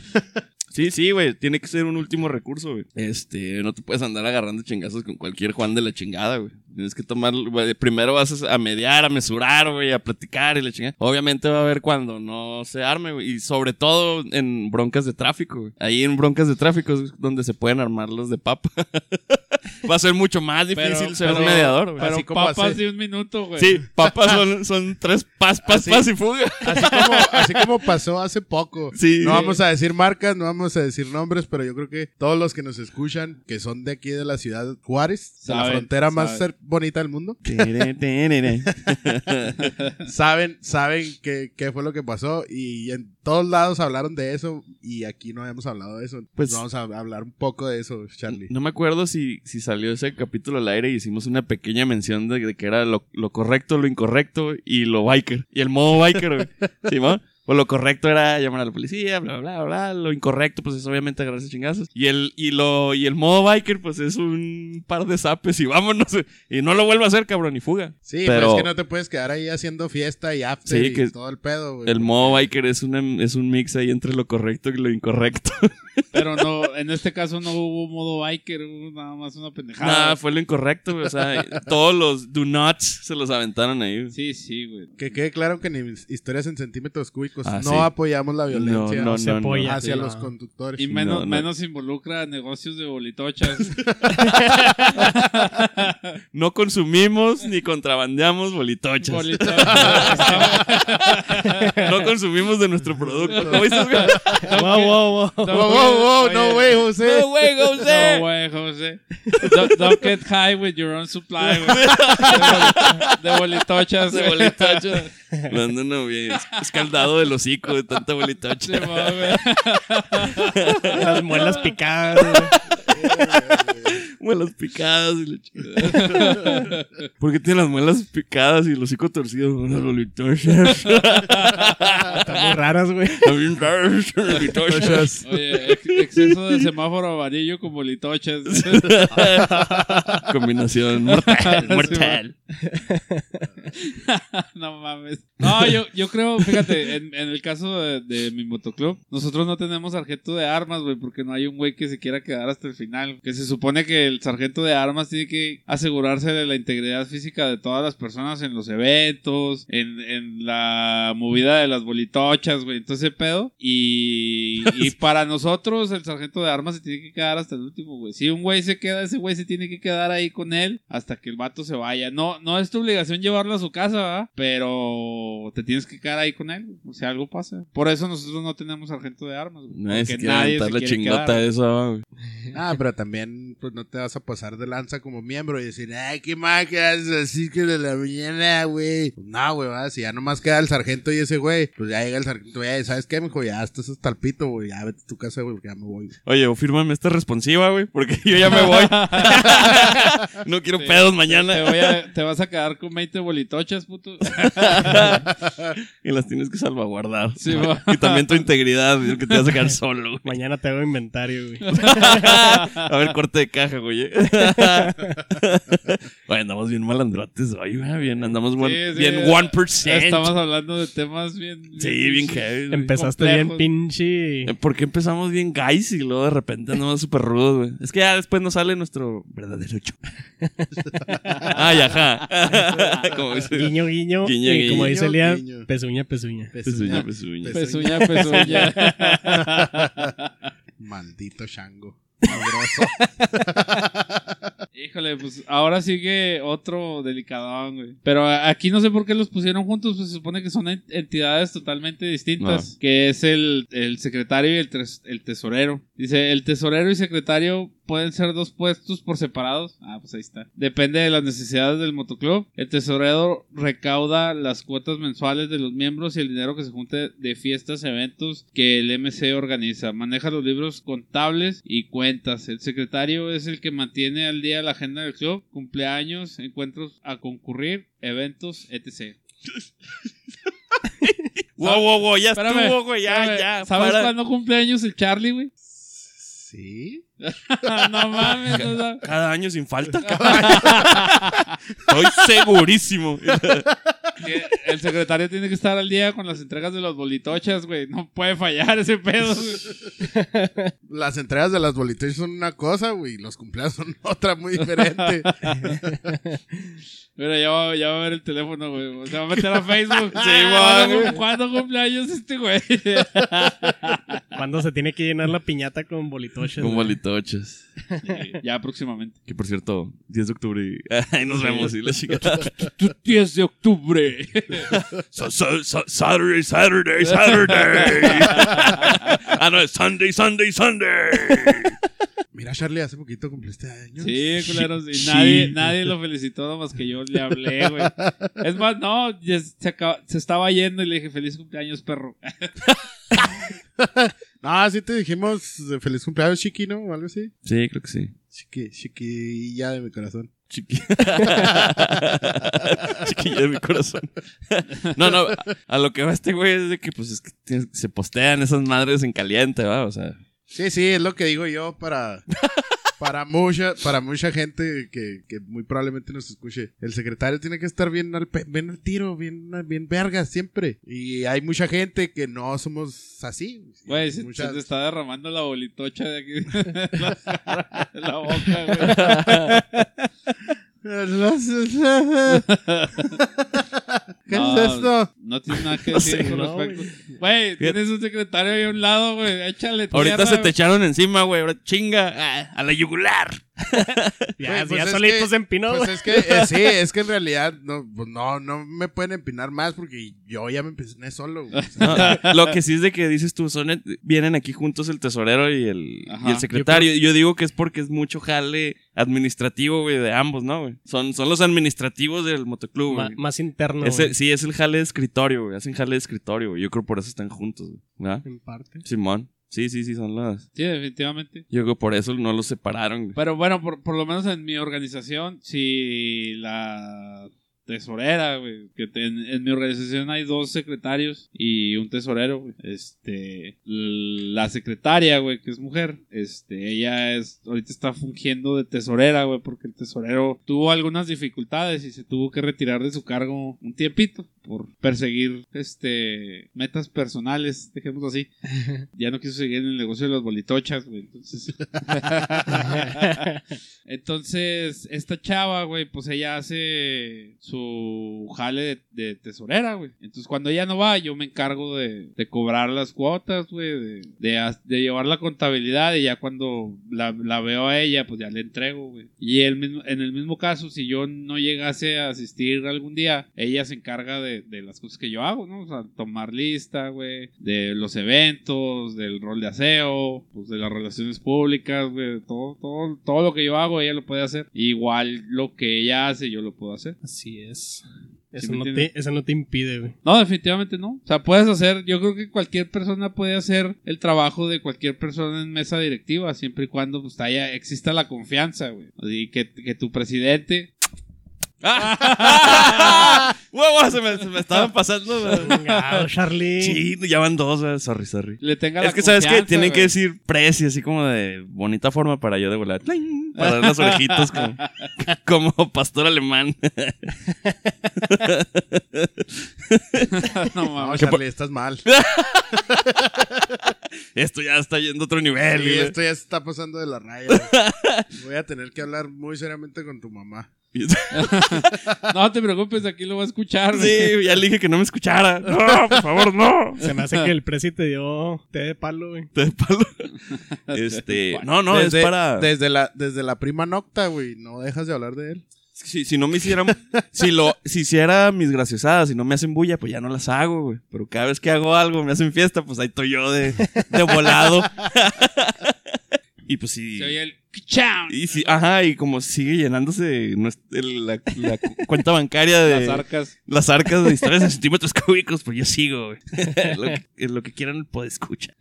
Sí, sí, güey. Tiene que ser un último recurso, güey. Este, no te puedes andar agarrando chingazos con cualquier Juan de la chingada, güey. Tienes que tomar, güey, primero vas a mediar, a mesurar, güey, a platicar y la chingada. Obviamente va a haber cuando no se arme, güey. Y sobre todo en broncas de tráfico, güey. Ahí en broncas de tráfico es donde se pueden armar los de papa. va a ser mucho más difícil Pero- ser pero- un mediador, güey. Pero Así como papas hace- de un minuto, güey. Sí, papas son, son tres pas, pas, Así. pas y fuga. Así como, así como pasó hace poco. Sí. No vamos a decir marcas, no vamos a decir nombres, pero yo creo que todos los que nos escuchan, que son de aquí de la ciudad Juárez, de la frontera más saben. bonita del mundo, saben, saben qué, qué fue lo que pasó y en todos lados hablaron de eso y aquí no habíamos hablado de eso. Pues- vamos a hablar un poco de eso, Charlie. No me acuerdo si, si salió ese capítulo al aire y hicimos una pequeña mención de, de que era lo, lo correcto, lo incorrecto y lo biker. Y el modo biker, güey. ¿Sí? Pues lo correcto era llamar a la policía, bla, bla, bla, bla. Lo incorrecto, pues es obviamente agarrarse chingazos. Y el, y lo, y el modo biker, pues es un par de zapes y vámonos. Y no lo vuelvo a hacer, cabrón, y fuga. Sí, pero pero es que no te puedes quedar ahí haciendo fiesta y after Sí, y que todo el pedo, güey. el modo biker es, una, es un mix ahí entre lo correcto y lo incorrecto. Pero no, en este caso no hubo modo biker, hubo nada más una pendejada. Nada, fue lo incorrecto, güey. O sea, todos los do nots se los aventaron ahí. güey. Sí, sí, güey. Que quede claro que en historias en centímetros cúbicos Ah, no sí. apoyamos la violencia No, no, se no, hacia sí, los no. conductores. Y menos, no. menos involucra negocios de bolitochas. No consumimos ni contrabandeamos bolitochas. bolitochas. No consumimos de nuestro producto. ¿Cómo dices, güey? Wow, wow, wow. Wow, wow, wow, no, güey, José. No, güey, José. No, güey, José. Don't, don't get high with your own supply, güey. De, bolitochas, De bolitochas. Güey. Es- Escaldado del hocico de tanta bolitocha. Las muelas picadas, güey. Muelas picadas y la chingada. ¿Por qué tiene las muelas picadas y el hocico torcido? Las bolitochas. Están muy raras, güey. También raras. Oye, ex- exceso de semáforo amarillo con bolitochas. Combinación mortal. mortal. no mames. No, yo, yo creo, fíjate, en, en el caso de, de mi motoclub, nosotros no tenemos sargento de armas, güey, porque no hay un güey que se quiera quedar hasta el final. Que se supone que el sargento de armas tiene que asegurarse de la integridad física de todas las personas en los eventos, en, en la movida de las bolitochas, güey, entonces pedo. Y, y para nosotros, el sargento de armas se tiene que quedar hasta el último, güey. Si un güey se queda, ese güey se tiene que quedar ahí con él hasta que el vato se vaya. No, no es tu obligación llevarlo a su casa, ¿verdad? Pero te tienes que quedar ahí con él, güey. O sea, algo pasa. Por eso nosotros no tenemos sargento de armas, güey. Nadie se Porque quiere aventar la chingota quedar. eso, güey. Ah, pero también pues no te vas a pasar de lanza como miembro y decir, ay, qué haces así que de la mañana, güey. Pues no, güey, va, si ya nomás queda el sargento y ese güey, pues ya llega el sargento, ya, ¿sabes qué, mijo? Ya estás hasta el pito, güey, ya vete a tu casa, güey, porque ya me voy. Oye, o fírmame esta responsiva, güey, porque yo ya me voy. no quiero Sí. pedos Te, mañana. voy a- te vas a quedar con 20 bolitochas, puto. y las tienes que salvaguardar. Sí, y también tu integridad, que te vas a quedar solo, güey. Mañana te hago inventario, güey. A ver, corte de caja, güey. eh. Güey, andamos bien malandrotes hoy, güey. Bien, andamos Sí, sí. bien 1%. Estamos hablando de temas bien. Sí, bien heavy. Empezaste complejos. bien pinche. Eh, ¿Por qué empezamos bien guys y luego de repente andamos súper rudos, güey? Es que ya después nos sale nuestro verdadero yo. Ay, ajá. Como dice. Guiño, guiño. Guiño, y como guiño, dice Lía, guiño. pezuña, pezuña. Pezuña, pezuña. Pezuña, pezuña. Maldito chango. Híjole, pues ahora sigue otro delicadón, güey. Pero aquí no sé por qué los pusieron juntos, pues se supone que son en- entidades totalmente distintas, que es el, el secretario y el, el tesorero. Dice, el tesorero y secretario pueden ser dos puestos por separados. Ah, pues ahí está. Depende de las necesidades del motoclub. El tesorero recauda las cuotas mensuales de los miembros y el dinero que se junte de fiestas, eventos que el MC organiza. Maneja los libros contables y cuentas. El secretario es el que mantiene al día la agenda del club, cumpleaños, encuentros a concurrir, eventos, etc. Wow, wow, wow, ya Espérame, estuvo, güey. Ya, espérame. ya. ¿Sabes para. cuándo cumpleaños el Charlie, güey? Sí. no mames, no sabes. Cada año sin falta. Estoy segurísimo. El secretario tiene que estar al día con las entregas de los bolitochas, güey. No puede fallar ese pedo. güey. Las entregas de las bolitas son una cosa, güey. Los cumpleaños son otra muy diferente. Mira, ya va, ya va a ver el teléfono, güey. Se va a meter a Facebook. Sí, ¿Cuándo, güey. ¿Cuándo cumpleaños este güey? Cuando se tiene que llenar la piñata con bolitoches. Con bolitoches. ya próximamente. Que por cierto, 10 de octubre. y- Ahí nos vemos. Y la chica. 10 de octubre. Sa- sa- sa- Saturday, Saturday, Saturday. ah, no, es Sunday, Sunday, Sunday. Mira, Charlie, hace poquito cumpliste años. Sí, culeros. Y Sí. nadie, nadie lo felicitó, más que yo le hablé, güey. Es más, no, ya se, acaba- se estaba yendo y le dije, feliz cumpleaños, perro. No, sí te dijimos eh, feliz cumpleaños, Chiqui, ¿no? O algo así. Sí, creo que sí. Chiqui, chiquilla de mi corazón. Chiqui... Chiquilla de mi corazón. no, no, a lo que va este güey es de que pues es que tienes- se postean esas madres en caliente, ¿va? O sea, Sí, sí, es lo que digo yo para, para, mucha, para mucha gente que, que muy probablemente nos escuche. El secretario tiene que estar bien al, bien al tiro, bien, bien verga siempre. Y hay mucha gente que no somos así. Güey, se, Muchas- se te está derramando la bolitocha de aquí. la, la boca, güey. ¿Qué No, es esto? No tienes nada que No decir sé, con no, respecto. Güey, tienes un secretario ahí a un lado, güey. Échale ahorita tierra, se te echaron encima, güey. Ahora chinga ah, a la yugular. Ya, pues ya es solito que- empinó, Pues es que, eh, sí, es que en realidad no, pues no, no me pueden empinar más porque yo ya me empiné solo. güey. No, lo que sí es de que dices tú, son vienen aquí juntos el tesorero y el, Ajá. y el secretario. Yo digo que es porque es mucho jale administrativo, güey, de ambos, ¿no, güey? Son, son los administrativos del motoclub, Ma- güey. más interno. Güey, sí, es el jale de escritorio, güey. Hacen jale de escritorio, güey. Yo creo por eso están juntos, güey. ¿verdad? En parte. Simón. Sí, sí, sí, son las. Sí, definitivamente. Yo creo por eso no los separaron, güey. Pero bueno, por, por lo menos en mi organización, si la tesorera, güey, que te- en, en mi organización hay dos secretarios y un tesorero, güey. Este, la secretaria, güey, que es mujer, este, ella es, ahorita está fungiendo de tesorera, güey, porque el tesorero tuvo algunas dificultades y se tuvo que retirar de su cargo un tiempito por perseguir, este, metas personales, dejémoslo así. Ya no quiso seguir en el negocio de las bolitochas, güey, entonces... Entonces, esta chava, güey, pues ella hace su jale de, tesorera, güey. Entonces, cuando ella no va, yo me encargo de, cobrar las cuotas, güey, de, llevar la contabilidad y ya cuando la, veo a ella, pues ya le entrego, güey. Y el mismo, en el mismo caso, si yo no llegase a asistir algún día, ella se encarga de, de las cosas que yo hago, ¿no? O sea, tomar lista, güey, de los eventos, del rol de aseo, pues de las relaciones públicas, güey, todo, todo, todo lo que yo hago, ella lo puede hacer. Igual lo que ella hace, yo lo puedo hacer. Así es. ¿Sí Eso, no te, eso no te impide, güey. No, definitivamente no. O sea, puedes hacer, yo creo que cualquier persona puede hacer el trabajo de cualquier persona en mesa directiva, siempre y cuando pues haya, exista la confianza, güey. Y que, que tu presidente ¡Huevo! Se me, se me estaban pasando. Chingado, Charlie. Sí, ya van dos. güey. Sorry, sorry. le tenga la Es que sabes que confianza, tienen que güey. decir precio, así como de bonita forma para yo de volar. ¡Tling! Para dar las orejitas como, como pastor alemán. no No, mames. Charlie, estás mal. Esto ya está yendo a otro nivel. Sí, güey. esto ya se está pasando de la raya. güey. Voy a tener que hablar muy seriamente con tu mamá. No te preocupes, aquí lo va a escuchar, güey. Sí, ya le dije que no me escuchara. No, por favor, no. Se me hace que el presi te dio té de palo, güey. De palo. Este, no, no, desde, es para. Desde la, desde la prima Nocta, güey. No dejas de hablar de él. Si, si no me hicieran. si lo si hiciera mis graciosadas y no me hacen bulla, pues ya no las hago, güey. Pero cada vez que hago algo, me hacen fiesta, pues ahí estoy yo de, de volado. Y pues sí. Se oye el ¡Kicham! Y sí, ajá, y como sigue llenándose el- la, la cu- cuenta bancaria de Las arcas. las arcas de historias en centímetros cúbicos, pues yo sigo, güey. lo, que, lo que quieran, pues escucha.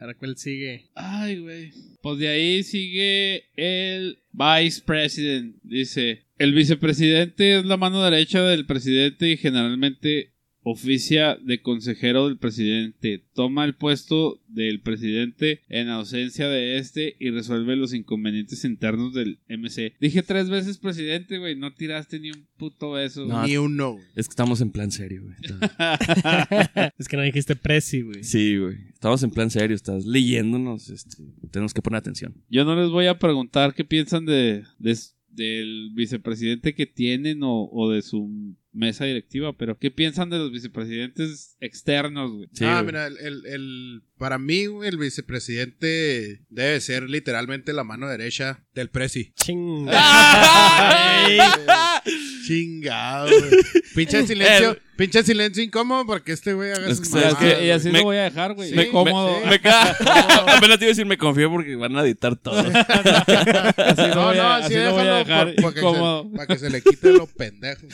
Ahora, ¿cuál sigue? Ay, güey. Pues de ahí sigue el Vice President. Dice, el vicepresidente es la mano derecha del presidente y generalmente oficia de consejero del presidente. Toma el puesto del presidente en ausencia de este y resuelve los inconvenientes internos del MC. Dije tres veces presidente, güey. No tiraste ni un puto beso. No. Ni un no. güey. Es que estamos en plan serio, güey. Es que no dijiste presi, güey. Sí, güey. Estamos en plan serio, estás leyéndonos, este, tenemos que poner atención. Yo no les voy a preguntar qué piensan de, de- del vicepresidente que tienen o, o de su mesa directiva, pero qué piensan de los vicepresidentes externos, güey. Sí, ah, güey. mira, el, el- el- para mí, güey, el vicepresidente debe ser literalmente la mano derecha del presi. Chinga. Chingado, güey. Pinche silencio, Eh, pinche silencio incómodo porque este güey haga Es que así- mamadas, y así me- lo voy a dejar, güey. Sí, Me me- cómodo. sí. Me ca- Apenas te iba a decir, me confío porque van a editar todo. Así No, voy no, a, así así lo voy a déjalo dejar por- para, que incómodo. se, para que se le quite lo pendejo.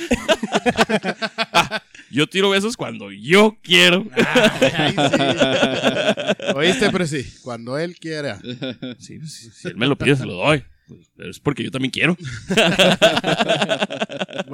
Yo tiro besos cuando yo quiero. Ay, sí. ¿Oíste, presi? Cuando él quiera. Sí, pues, si, él me lo pide, se lo doy. Pero es porque yo también quiero.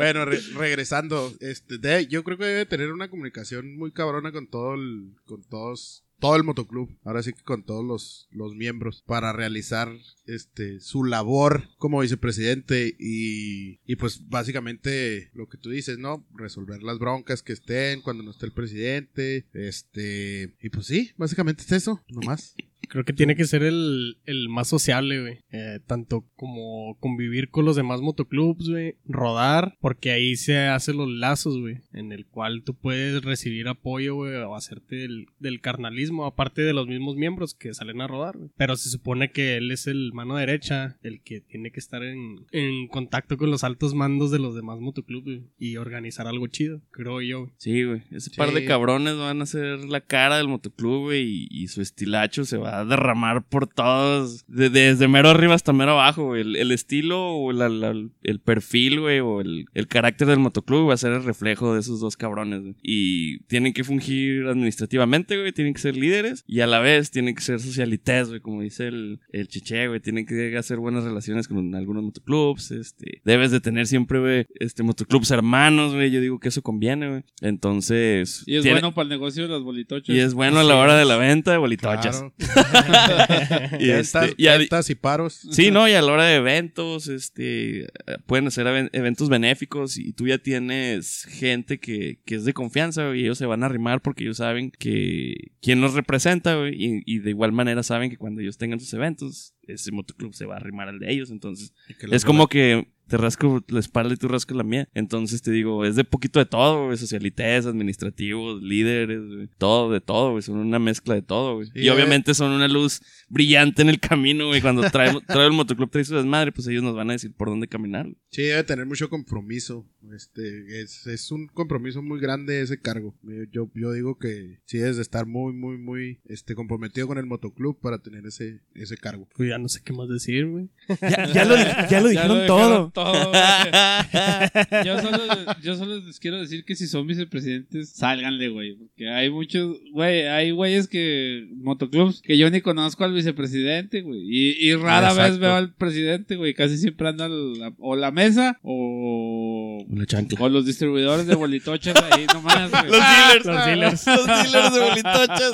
Bueno, re- regresando, este, de- yo creo que debe tener una comunicación muy cabrona con todo el, con todos, todo el motoclub. Ahora sí que con todos los, los miembros para realizar, este, su labor como vicepresidente y, y pues básicamente lo que tú dices, ¿no? Resolver las broncas que estén cuando no esté el presidente, este, y pues sí, básicamente es eso, nomás. Creo que tiene que ser el, el más sociable, güey. Eh, tanto como convivir con los demás motoclubs, güey. Rodar, porque ahí se hacen los lazos, güey. En el cual tú puedes recibir apoyo, güey, o hacerte del, del carnalismo, aparte de los mismos miembros que salen a rodar, güey. Pero se supone que él es el mano derecha, el que tiene que estar en, en contacto con los altos mandos de los demás motoclubs, güey. Y organizar algo chido, creo yo, güey. Sí, güey. Ese Sí. par de cabrones van a ser la cara del motoclub, güey. Y, y su estilacho se va a derramar por todos. de- desde mero arriba hasta mero abajo, güey. El, el estilo o la- la- el perfil, güey. O el, el carácter del motoclub va a ser el reflejo de esos dos cabrones, güey. Y tienen que fungir administrativamente, güey. Tienen que ser líderes. Y a la vez tienen que ser socialites, güey. Como dice el, el chiche, güey. Tienen que hacer buenas relaciones con algunos motoclubs. Este, debes de tener siempre, güey, este, motoclubs hermanos, güey. Yo digo que eso conviene, güey. Entonces. Y es tiene- bueno para el negocio de las bolitochas. Y es bueno a la hora de la venta de bolitochas. Claro. Y, este, y ventas y paros. Sí, no, y a la hora de eventos, este, pueden hacer even- eventos benéficos y tú ya tienes gente que, que es de confianza, y ellos se van a arrimar porque ellos saben que quién los representa, y, y de igual manera saben que cuando ellos tengan sus eventos, ese motoclub se va a arrimar al de ellos, los es como que te rasco la espalda y tú rascas la mía. Entonces te digo, es de poquito de todo, güey. Socialites, administrativos, líderes, güey. Todo, de todo, güey. Son una mezcla de todo, güey. Sí, y eh. obviamente son una luz brillante en el camino, güey. Cuando trae, trae el motoclub, trae su desmadre, pues ellos nos van a decir por dónde caminar. güey. Sí, debe tener mucho compromiso. Este, es, es un compromiso muy grande ese cargo. Eh, Yo, yo digo que sí debes de estar muy, muy, muy este, comprometido con el motoclub para tener ese, ese cargo. Pues ya no sé qué más decir, güey. Ya, ya lo, ya lo dijeron todo. todo, yo, solo, yo solo les quiero decir que si son vicepresidentes, sálganle, güey. Porque hay muchos, güey, hay güeyes que, motoclubs, que yo ni conozco al vicepresidente, güey. Y, y rara Exacto. vez veo al presidente, güey. Casi siempre anda la- o la mesa o, Una chancla. o los distribuidores de bolitochas ahí nomás, güey. Los dealers. Los dealers. Los dealers de bolitochas.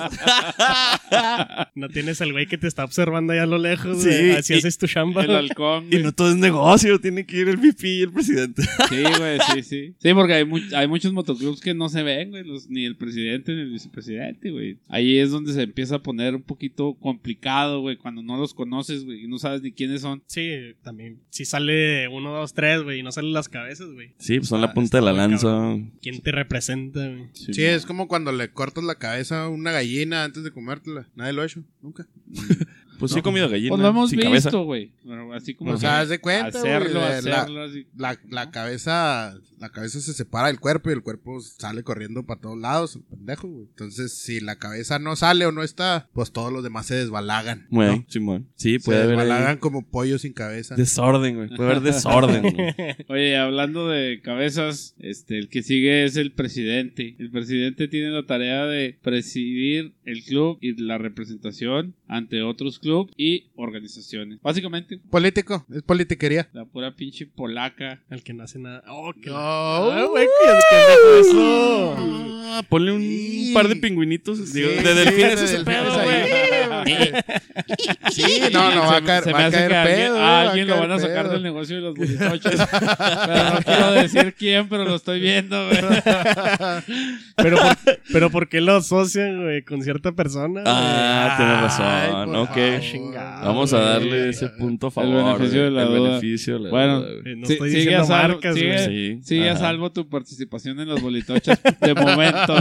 No tienes el güey que te está observando allá a lo lejos, Sí, güey. Así y- haces tu chamba. El halcón, Y no todo es negocio, tiene que ir el VP y el presidente. Sí, güey, sí, sí. Sí, porque hay, mu- hay muchos motoclubs que no se ven, güey, los- ni el presidente ni el vicepresidente, güey. Ahí es donde se empieza a poner un poquito complicado, güey, cuando no los conoces, güey, y no sabes ni quiénes son. Sí, también. Si sale uno, dos, tres, güey, y no salen las cabezas, güey. Sí, pues son Ah, la punta de la lanza. cabrón. ¿Quién te representa, güey? Sí, es como cuando le cortas la cabeza a una gallina antes de comértela. Nadie lo ha hecho, nunca. Pues sí he comido gallina. Pues lo hemos sin cabeza. visto, güey. Así como O sea, haz de cuenta, hacerlo, güey, de la- hacerlo, así. La, la cabeza, la cabeza se separa del cuerpo y el cuerpo sale corriendo para todos lados, el pendejo, güey. Entonces, si la cabeza no sale o no está, pues todos los demás se desbalagan. Güey, ¿no? Simón. Sí, Se puede haber ahí desbalagan como pollo sin cabeza. desorden, güey. Puede haber desorden, güey. Oye, hablando de cabezas, este, el que sigue es el presidente. El presidente tiene la tarea de presidir el club y la representación ante otros clubes y organizaciones. Básicamente, Político, es politiquería. la pura pinche polaca. El que no hace nada. Oh, que No. Ah, güey, qué pendejo eso. Ah, ponle un par de pingüinitos. digo, de delfines de ese pedo, güey. Sí, no, no, va a caer, se va me a hace caer que alguien- pedo. a alguien lo van a sacar pedo. del negocio de los bolitoches. pero no quiero decir quién, pero lo estoy viendo, güey. Pero, por, pero ¿por qué lo asocian, güey, con cierta persona? Ah, tienes razón. Ay, ok. Chingado, Vamos a güey. darle ese punto a favor. beneficio de güey. la El duda. beneficio de la Bueno, duda. Eh, No Sí, estoy sigue diciendo a salvo- marcas, sigue- güey. Sí. Sigue a Ajá. salvo tu participación en los bolitoches de momento.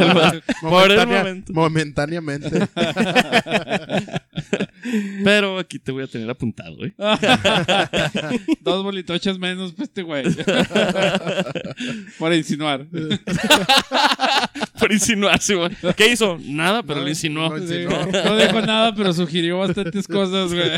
Por el momento. Momentáneamente. Pero aquí te voy a tener apuntado, güey. Dos bolitoches menos, pues este güey. Por insinuar. Por insinuarse, güey. ¿Qué hizo? Nada, pero lo insinuó. no, insinuó. no dijo nada, pero sugirió bastantes cosas, güey.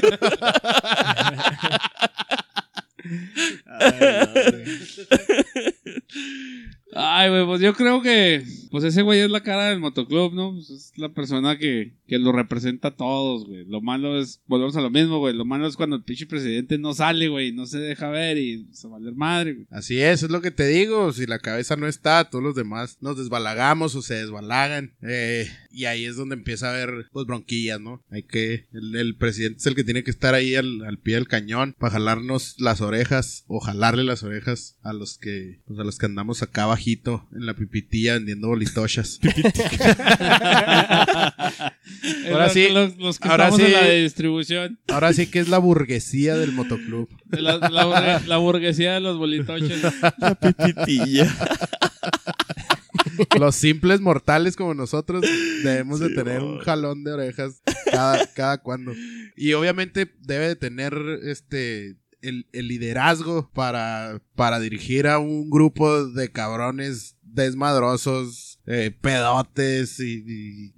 Ay, güey. Pues yo creo que pues ese güey es la cara del motoclub, ¿no? Pues es la persona que, que lo representa a todos, güey. Lo malo es, volvemos a lo mismo, güey. Lo malo es cuando el pinche presidente no sale, güey, no se deja ver y se va a madre, güey. Así es, es lo que te digo. Si la cabeza no está, todos los demás nos desbalagamos o se desbalagan. Eh, y ahí es donde empieza a haber, pues, bronquillas, ¿no? Hay que, el, el presidente es el que tiene que estar ahí al, al pie del cañón para jalarnos las orejas o jalarle las orejas a los que, pues, a los que andamos acá bajito en la pipitilla vendiendo bolitochas. Ahora sí, Los, los que ahora estamos en sí. la de distribución. Ahora sí que es la burguesía del motoclub. La, la burgue- la burguesía de los bolitoches. La pipitilla. Los simples mortales como nosotros debemos de tener un jalón de orejas cada, cada cuando. Y obviamente debe de tener este el, liderazgo para, para dirigir a un grupo de cabrones desmadrosos, eh, pedotes y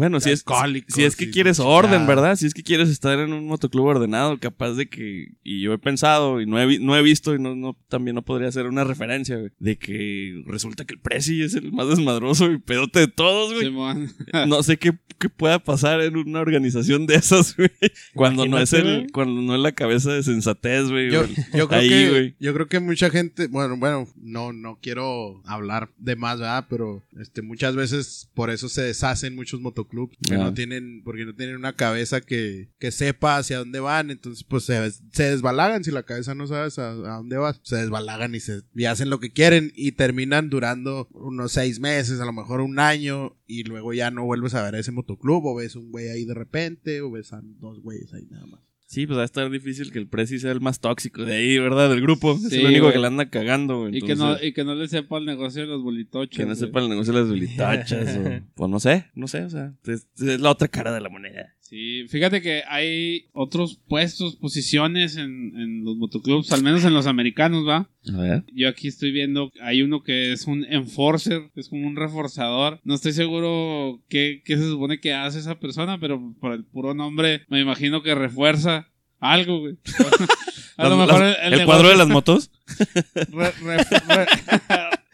Bueno, si es, si es que quieres chingada. orden, ¿verdad? Si es que quieres estar en un motoclub ordenado, capaz de que, y yo he pensado, y no he, no he visto, y no, no, también no podría hacer una referencia, güey, de que resulta que el Prezi es el más desmadroso y pedote de todos, güey. Simón. No sé qué, qué pueda pasar en una organización de esas, güey. Cuando no es el, güey. cuando no es la cabeza de sensatez, güey. Yo creo ahí, que güey. yo creo que mucha gente, bueno, bueno, no no quiero hablar de más, ¿verdad? Pero este muchas veces por eso se deshacen muchos motoclubs que Ah. no tienen porque no tienen una cabeza que, que sepa hacia dónde van, entonces pues se, se desbalagan si la cabeza no sabes a, a dónde vas, se desbalagan y se y hacen lo que quieren y terminan durando unos seis meses, a lo mejor un año y luego ya no vuelves a ver a ese motoclub o ves un güey ahí de repente o ves a dos güeyes ahí nada más. Sí, pues va a estar difícil que el Prezi sea el más tóxico de ahí, ¿verdad? Del grupo. es el único güey. que le anda cagando, güey. Y que, no, y que no le sepa el negocio de los bolitochos. que no güey. sepa el negocio de las velitachas. o, pues no sé, no sé, o sea, es, es la otra cara de la moneda. Sí, fíjate que hay otros puestos, posiciones en, en los motoclubs, al menos en los americanos, ¿va? A ver. Yo aquí estoy viendo, hay uno que es un enforcer, es como un reforzador. No estoy seguro qué, qué se supone que hace esa persona, pero por el puro nombre me imagino que refuerza algo, güey. A lo mejor las- el, el, el cuadro de las motos. re- re- re-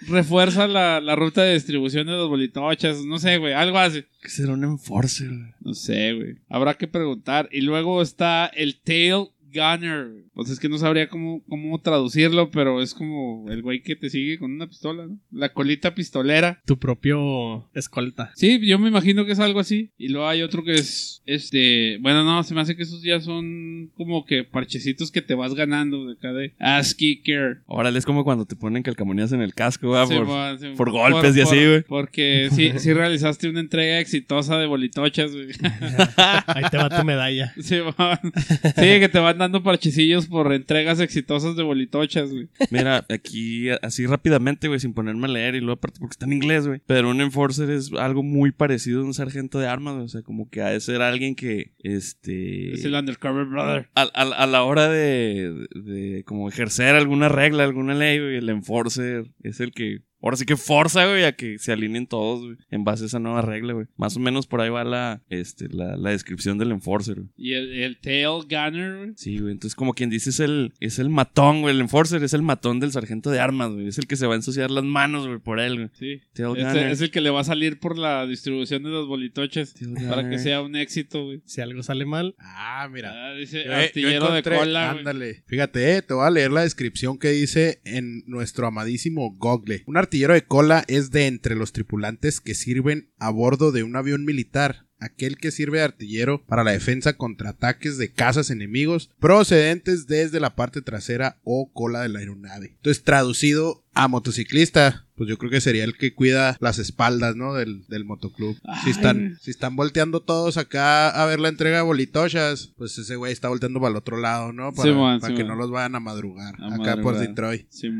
refuerza la, la ruta de distribución de los bolitochas, no sé, güey, algo así. Que será un enforcer, güey. No sé, güey. Habrá que preguntar. Y luego está el Tail Gunner. Pues es que no sabría cómo, cómo traducirlo, pero es como el güey que te sigue con una pistola, ¿no? La colita pistolera. Tu propio escolta. Sí, yo me imagino que es algo así. Y luego hay otro que es, este, bueno, no, se me hace que esos ya son como que parchecitos que te vas ganando de acá de Ass Kicker. Órale, es como cuando te ponen calcamonías en el casco, güey. Sí, por- mon, sí, por golpes y así, güey. Porque sí, sí realizaste una entrega exitosa de bolitochas, güey. Ahí te va tu medalla. Sí, mon. Sí, que te van dando parchecillos por entregas exitosas de bolitochas, güey. Mira, aquí así rápidamente, güey, sin ponerme a leer y luego aparte porque está en inglés, güey. Pero un enforcer es algo muy parecido a un sargento de armas, güey. O sea, como que ha de ser alguien que, este... Es el Undercover Brother. a, a- a la hora de, de como ejercer alguna regla, alguna ley, güey, el enforcer es el que ahora sí que forza, güey, a que se alineen todos, güey, en base a esa nueva regla, güey. Más o menos por ahí va la, este, la, la descripción del enforcer, güey. Y el, el Tail Gunner, güey. Sí, güey, entonces como quien dice es el, es el matón, güey, el enforcer es el matón del sargento de armas, güey, es el que se va a ensuciar las manos, güey, por él, güey. Sí. Tail Este gunner. es el que le va a salir por la distribución de los bolitoches. Tail Para que sea un éxito, güey. Si algo sale mal, Ah, mira. Ah, dice Yo- yo artillero encontré- de cola, güey. Ándale. Fíjate, eh, te voy a leer la descripción que dice en nuestro amadísimo Google. Un artillero de cola es de entre los tripulantes que sirven a bordo de un avión militar. Aquel que sirve de artillero para la defensa contra ataques de cazas enemigos procedentes desde la parte trasera o cola de la aeronave. Entonces, traducido a motociclista, pues yo creo que sería el que cuida las espaldas, ¿no? Del, del motoclub. Si están, si están volteando todos acá a ver la entrega de bolitochas, pues ese güey está volteando para el otro lado, ¿no? Para, Sí, man, para sí, que man. no los vayan a madrugar. A acá madrugar. por Detroit. Sí.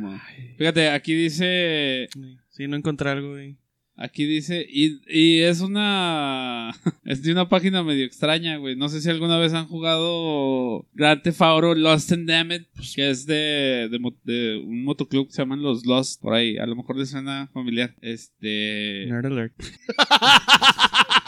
Fíjate, aquí dice Sí, no encontré algo, güey. Aquí dice, y, y es una. Es de una página medio extraña, güey. No sé si alguna vez han jugado Grand Theft Auto Lost and Damned, que es de, de, mo- de un motoclub que se llaman los Lost, por ahí. A lo mejor les suena familiar. Este. Nerd alert.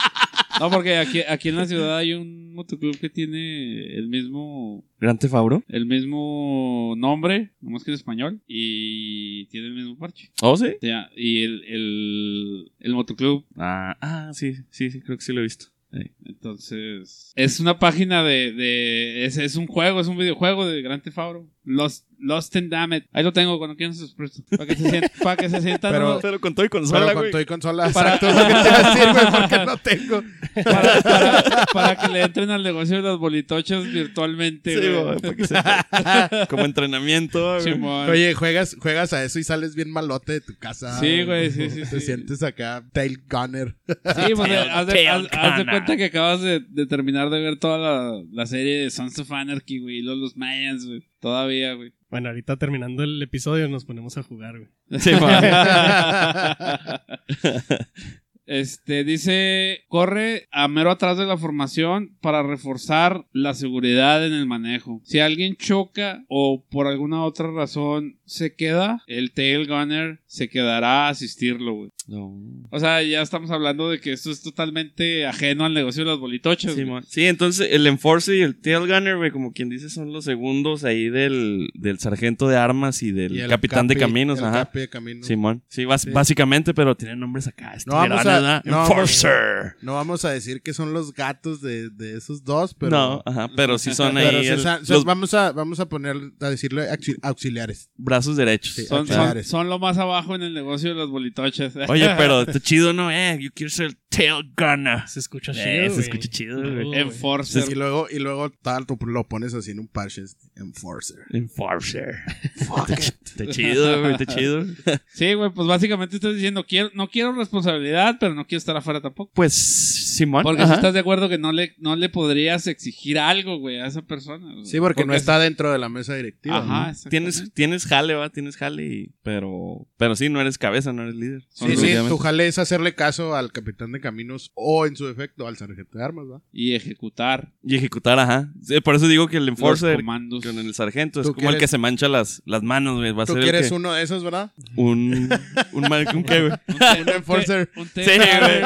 No, porque aquí, aquí en la ciudad hay un motoclub que tiene el mismo. Gran Tefauro. El mismo nombre, nomás que en español, y tiene el mismo parche. Oh, sí. O sea, y el, el, el motoclub Ah, ah, sí, sí, sí, creo que sí lo he visto. Sí. Entonces, es una página de. de es, es un juego, es un videojuego de Grand Theft Auto. Lost, Lost and Damned. Ahí lo tengo cuando quieran sus. Para que se sientan. Para que se sientan. Pero- ¿no? Pero con todo y Pero consola, con güey. todo y consola, Para- es lo que te iba a decir, güey, porque no tengo. para, para- para que le entren al negocio de los bolitochos virtualmente. Sí, güey. Como entrenamiento, güey. Oye, juegas, juegas a eso y sales bien malote de tu casa. Sí, güey, sí, sí, Te sí. sientes acá, tail gunner. Sí, pues Tail- haz de, Tail haz- haz de cuenta que acabas de, de terminar de ver toda la, la serie de Sons of Anarchy, güey. Y los, los Mayans, güey. Todavía, güey. bueno, ahorita terminando el episodio nos ponemos a jugar, güey. Sí. Este dice, corre a mero atrás de la formación para reforzar la seguridad en el manejo. Si alguien choca o por alguna otra razón se queda, el tail gunner se quedará a asistirlo, güey. No. O sea, ya estamos hablando de que esto es totalmente ajeno al negocio de las bolitochas. Sí. Sí, entonces el Enforcer y el Tail Gunner, güey, como quien dice, son los segundos ahí del, del sargento de armas y del Y el capitán de caminos, el ajá. capi de caminos. Simón. Sí, básicamente, pero tienen nombres acá. No vamos a- no vamos- Enforcer. No vamos a decir que son los gatos de, de esos dos, pero. No, ajá, pero sí son ahí se el- sa- se- los vamos a vamos a poner a decirle auxi- auxiliares. Brazos derechos. Sí. Son, son, lo más abajo en el negocio de las bolitochas. Oye, pero está chido, ¿no? Eh, yo quiero ser el tail gunner. Se escucha chido. Eh, se escucha chido, güey. Enforcer. Y luego, y luego tal, tú lo pones así en un parche. Enforcer. Enforcer. Está chido, güey, está chido. Sí, güey, pues básicamente estás diciendo, quiero, no quiero responsabilidad, pero no quiero estar afuera tampoco. Pues, Simón. Porque si estás de acuerdo que no le, no le podrías exigir algo, güey, a esa persona. güey. Sí, porque, no está dentro de la mesa directiva. Ajá, ¿no? Tienes, tienes jale, va, tienes jale, y- pero, pero sí, no eres cabeza, no eres líder. Sí, sí, tu jale es hacerle caso al capitán de caminos o en su defecto al sargento de armas, ¿va? Y ejecutar Y ejecutar, ajá. Sí, por eso digo que el enforcer comandos. con el sargento es ¿Tú como el que se mancha las, las manos, güey. Va a Tú ser el quieres que- uno de esos, ¿verdad? un, un, man- un qué, güey. Un enforcer. Un Sí, güey.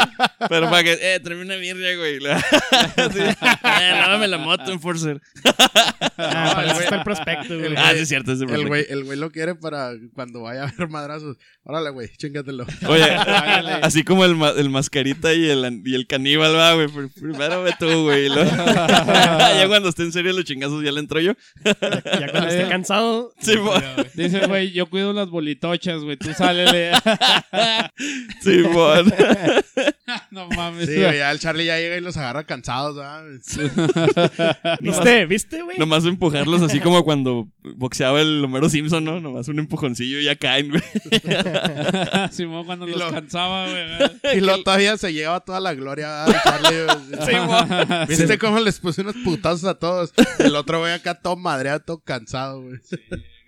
Pero para que, eh, tráeme una birria, güey. Sí. Eh, lávame la moto, enforcer. Ah, eso está el prospecto, güey. Ah, sí, es cierto, ese El güey, el güey lo quiere para cuando vaya a haber madrazos. Órale, güey, chingatelo. Oye, así como el, ma- el mascarita y el, y el caníbal, va, güey. Pr- Primero ve tú, güey. y luego- ya cuando esté en serio los chingazos, ya le entro yo. Ya cuando esté cansado. Sí, Dice, güey, yo cuido las bolitochas, güey, tú sálele. sí, mon. no mames. Sí, güey, ya el Charlie ya llega y los agarra cansados, ¿verdad? ¿Viste? ¿Viste, güey? Nomás empujarlos así como cuando boxeaba el Homero Simpson, ¿no? Nomás un empujoncillo y ya caen, güey. Simón cuando Y los lo- cansaba, güey. Y luego todavía se lleva toda la gloria al Charlie. güey. Sí. ¿Viste cómo les puse unos putazos a todos? El otro güey acá todo madreado, todo cansado, güey.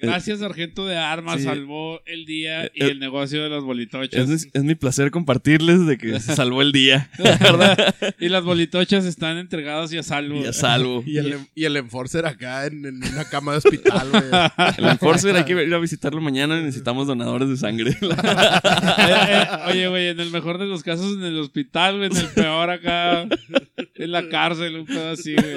Gracias, sargento de armas, Sí. salvó el día y Eh, el negocio de las bolitochas. Es, es mi placer compartirles de que se salvó el día. ¿Verdad? Y las bolitochas están entregadas y a salvo. Y a salvo. Y el, y el enforcer acá en, en una cama de hospital, güey. El Enforcer hay que ir a visitarlo mañana. Necesitamos donadores de sangre. Eh, eh, oye, güey, en el mejor de los casos en el hospital, güey, en el peor acá, en la cárcel, un pedo así, güey.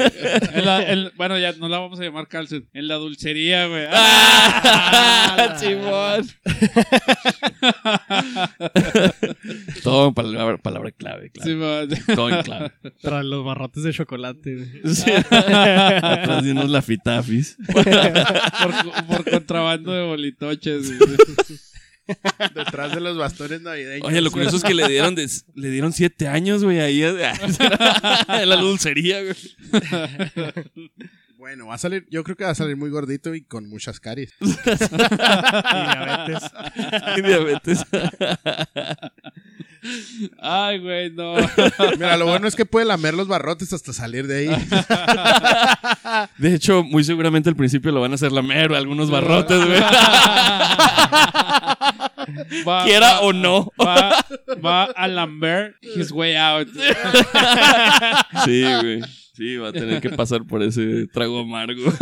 En la- en- bueno, ya no la vamos a llamar cárcel, en la dulcería, güey. ¡Ah! Simón. Todo en palabra, palabra clave, man. Todo en clave. Tras los barrotes de chocolate, güey. Sí. Atrás de unos lafitafis. por, por contrabando de bolitoches. Detrás de los bastones navideños. Oye, lo curioso es que le dieron, de- le dieron siete años, güey, ahí en la dulcería, güey. Bueno, va a salir, yo creo que va a salir muy gordito y con muchas caries. Y diabetes. Y diabetes. Ay, güey, no. Mira, lo bueno es que puede lamer los barrotes hasta salir de ahí. De hecho, muy seguramente al principio lo van a hacer lamer algunos barrotes, güey. Va- Quiera va- o no. Va, va a lamber his way out. Sí, güey. Sí, va a tener que pasar por ese trago amargo.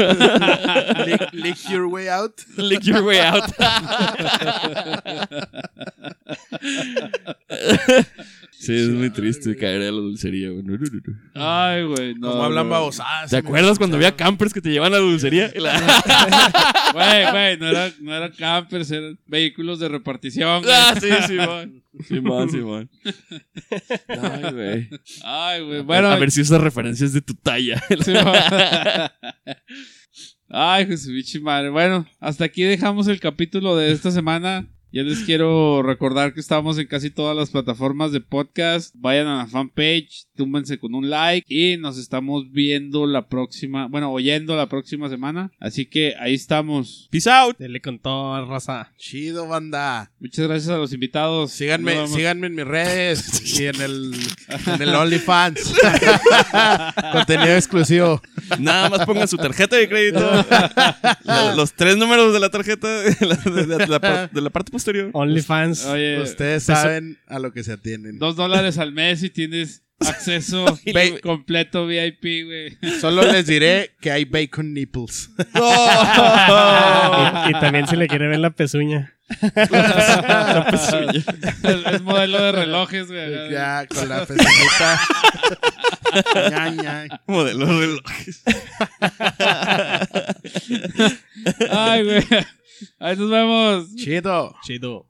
lick, lick your way out. Lick your way out. Sí, es muy triste caer a la dulcería, güey. No, no, no, no. Ay, güey, no. Como hablan babosadas. ¿Te acuerdas cuando había campers que te llevan a la dulcería? Güey, güey, no era, no era campers, eran vehículos de repartición. güey. Ah, sí, Simón. Simón, Simón. Ay, güey. Ay, güey, bueno. a ver si esas referencias de tu talla. sí, va. Ay, Jesús, bichi madre. Bueno, hasta aquí dejamos el capítulo de esta semana. Ya les quiero recordar que estamos en casi todas las plataformas de podcast. Vayan a la fanpage, túmbense con un like y nos estamos viendo la próxima, bueno, oyendo la próxima semana. Así que ahí estamos. Peace out. Dele con todo, raza. Chido, banda. Muchas gracias a los invitados. Síganme, síganme en mis redes y en el, en el OnlyFans. Contenido exclusivo. Nada más pongan su tarjeta de crédito. los, los tres números de la tarjeta de la, de la- de la par- de la parte posterior. OnlyFans. Ustedes saben a lo que se atienen. dos dólares al mes y tienes acceso completo VIP, güey. Solo les diré que hay bacon nipples. Y, y también si le quiere ver la pezuña. La pezuña. Es, es modelo de relojes, güey. ya, con la pezuñita. Ña, ña. Modelo de relojes. Ay, güey. Ahí nos vemos. Chido. Chido.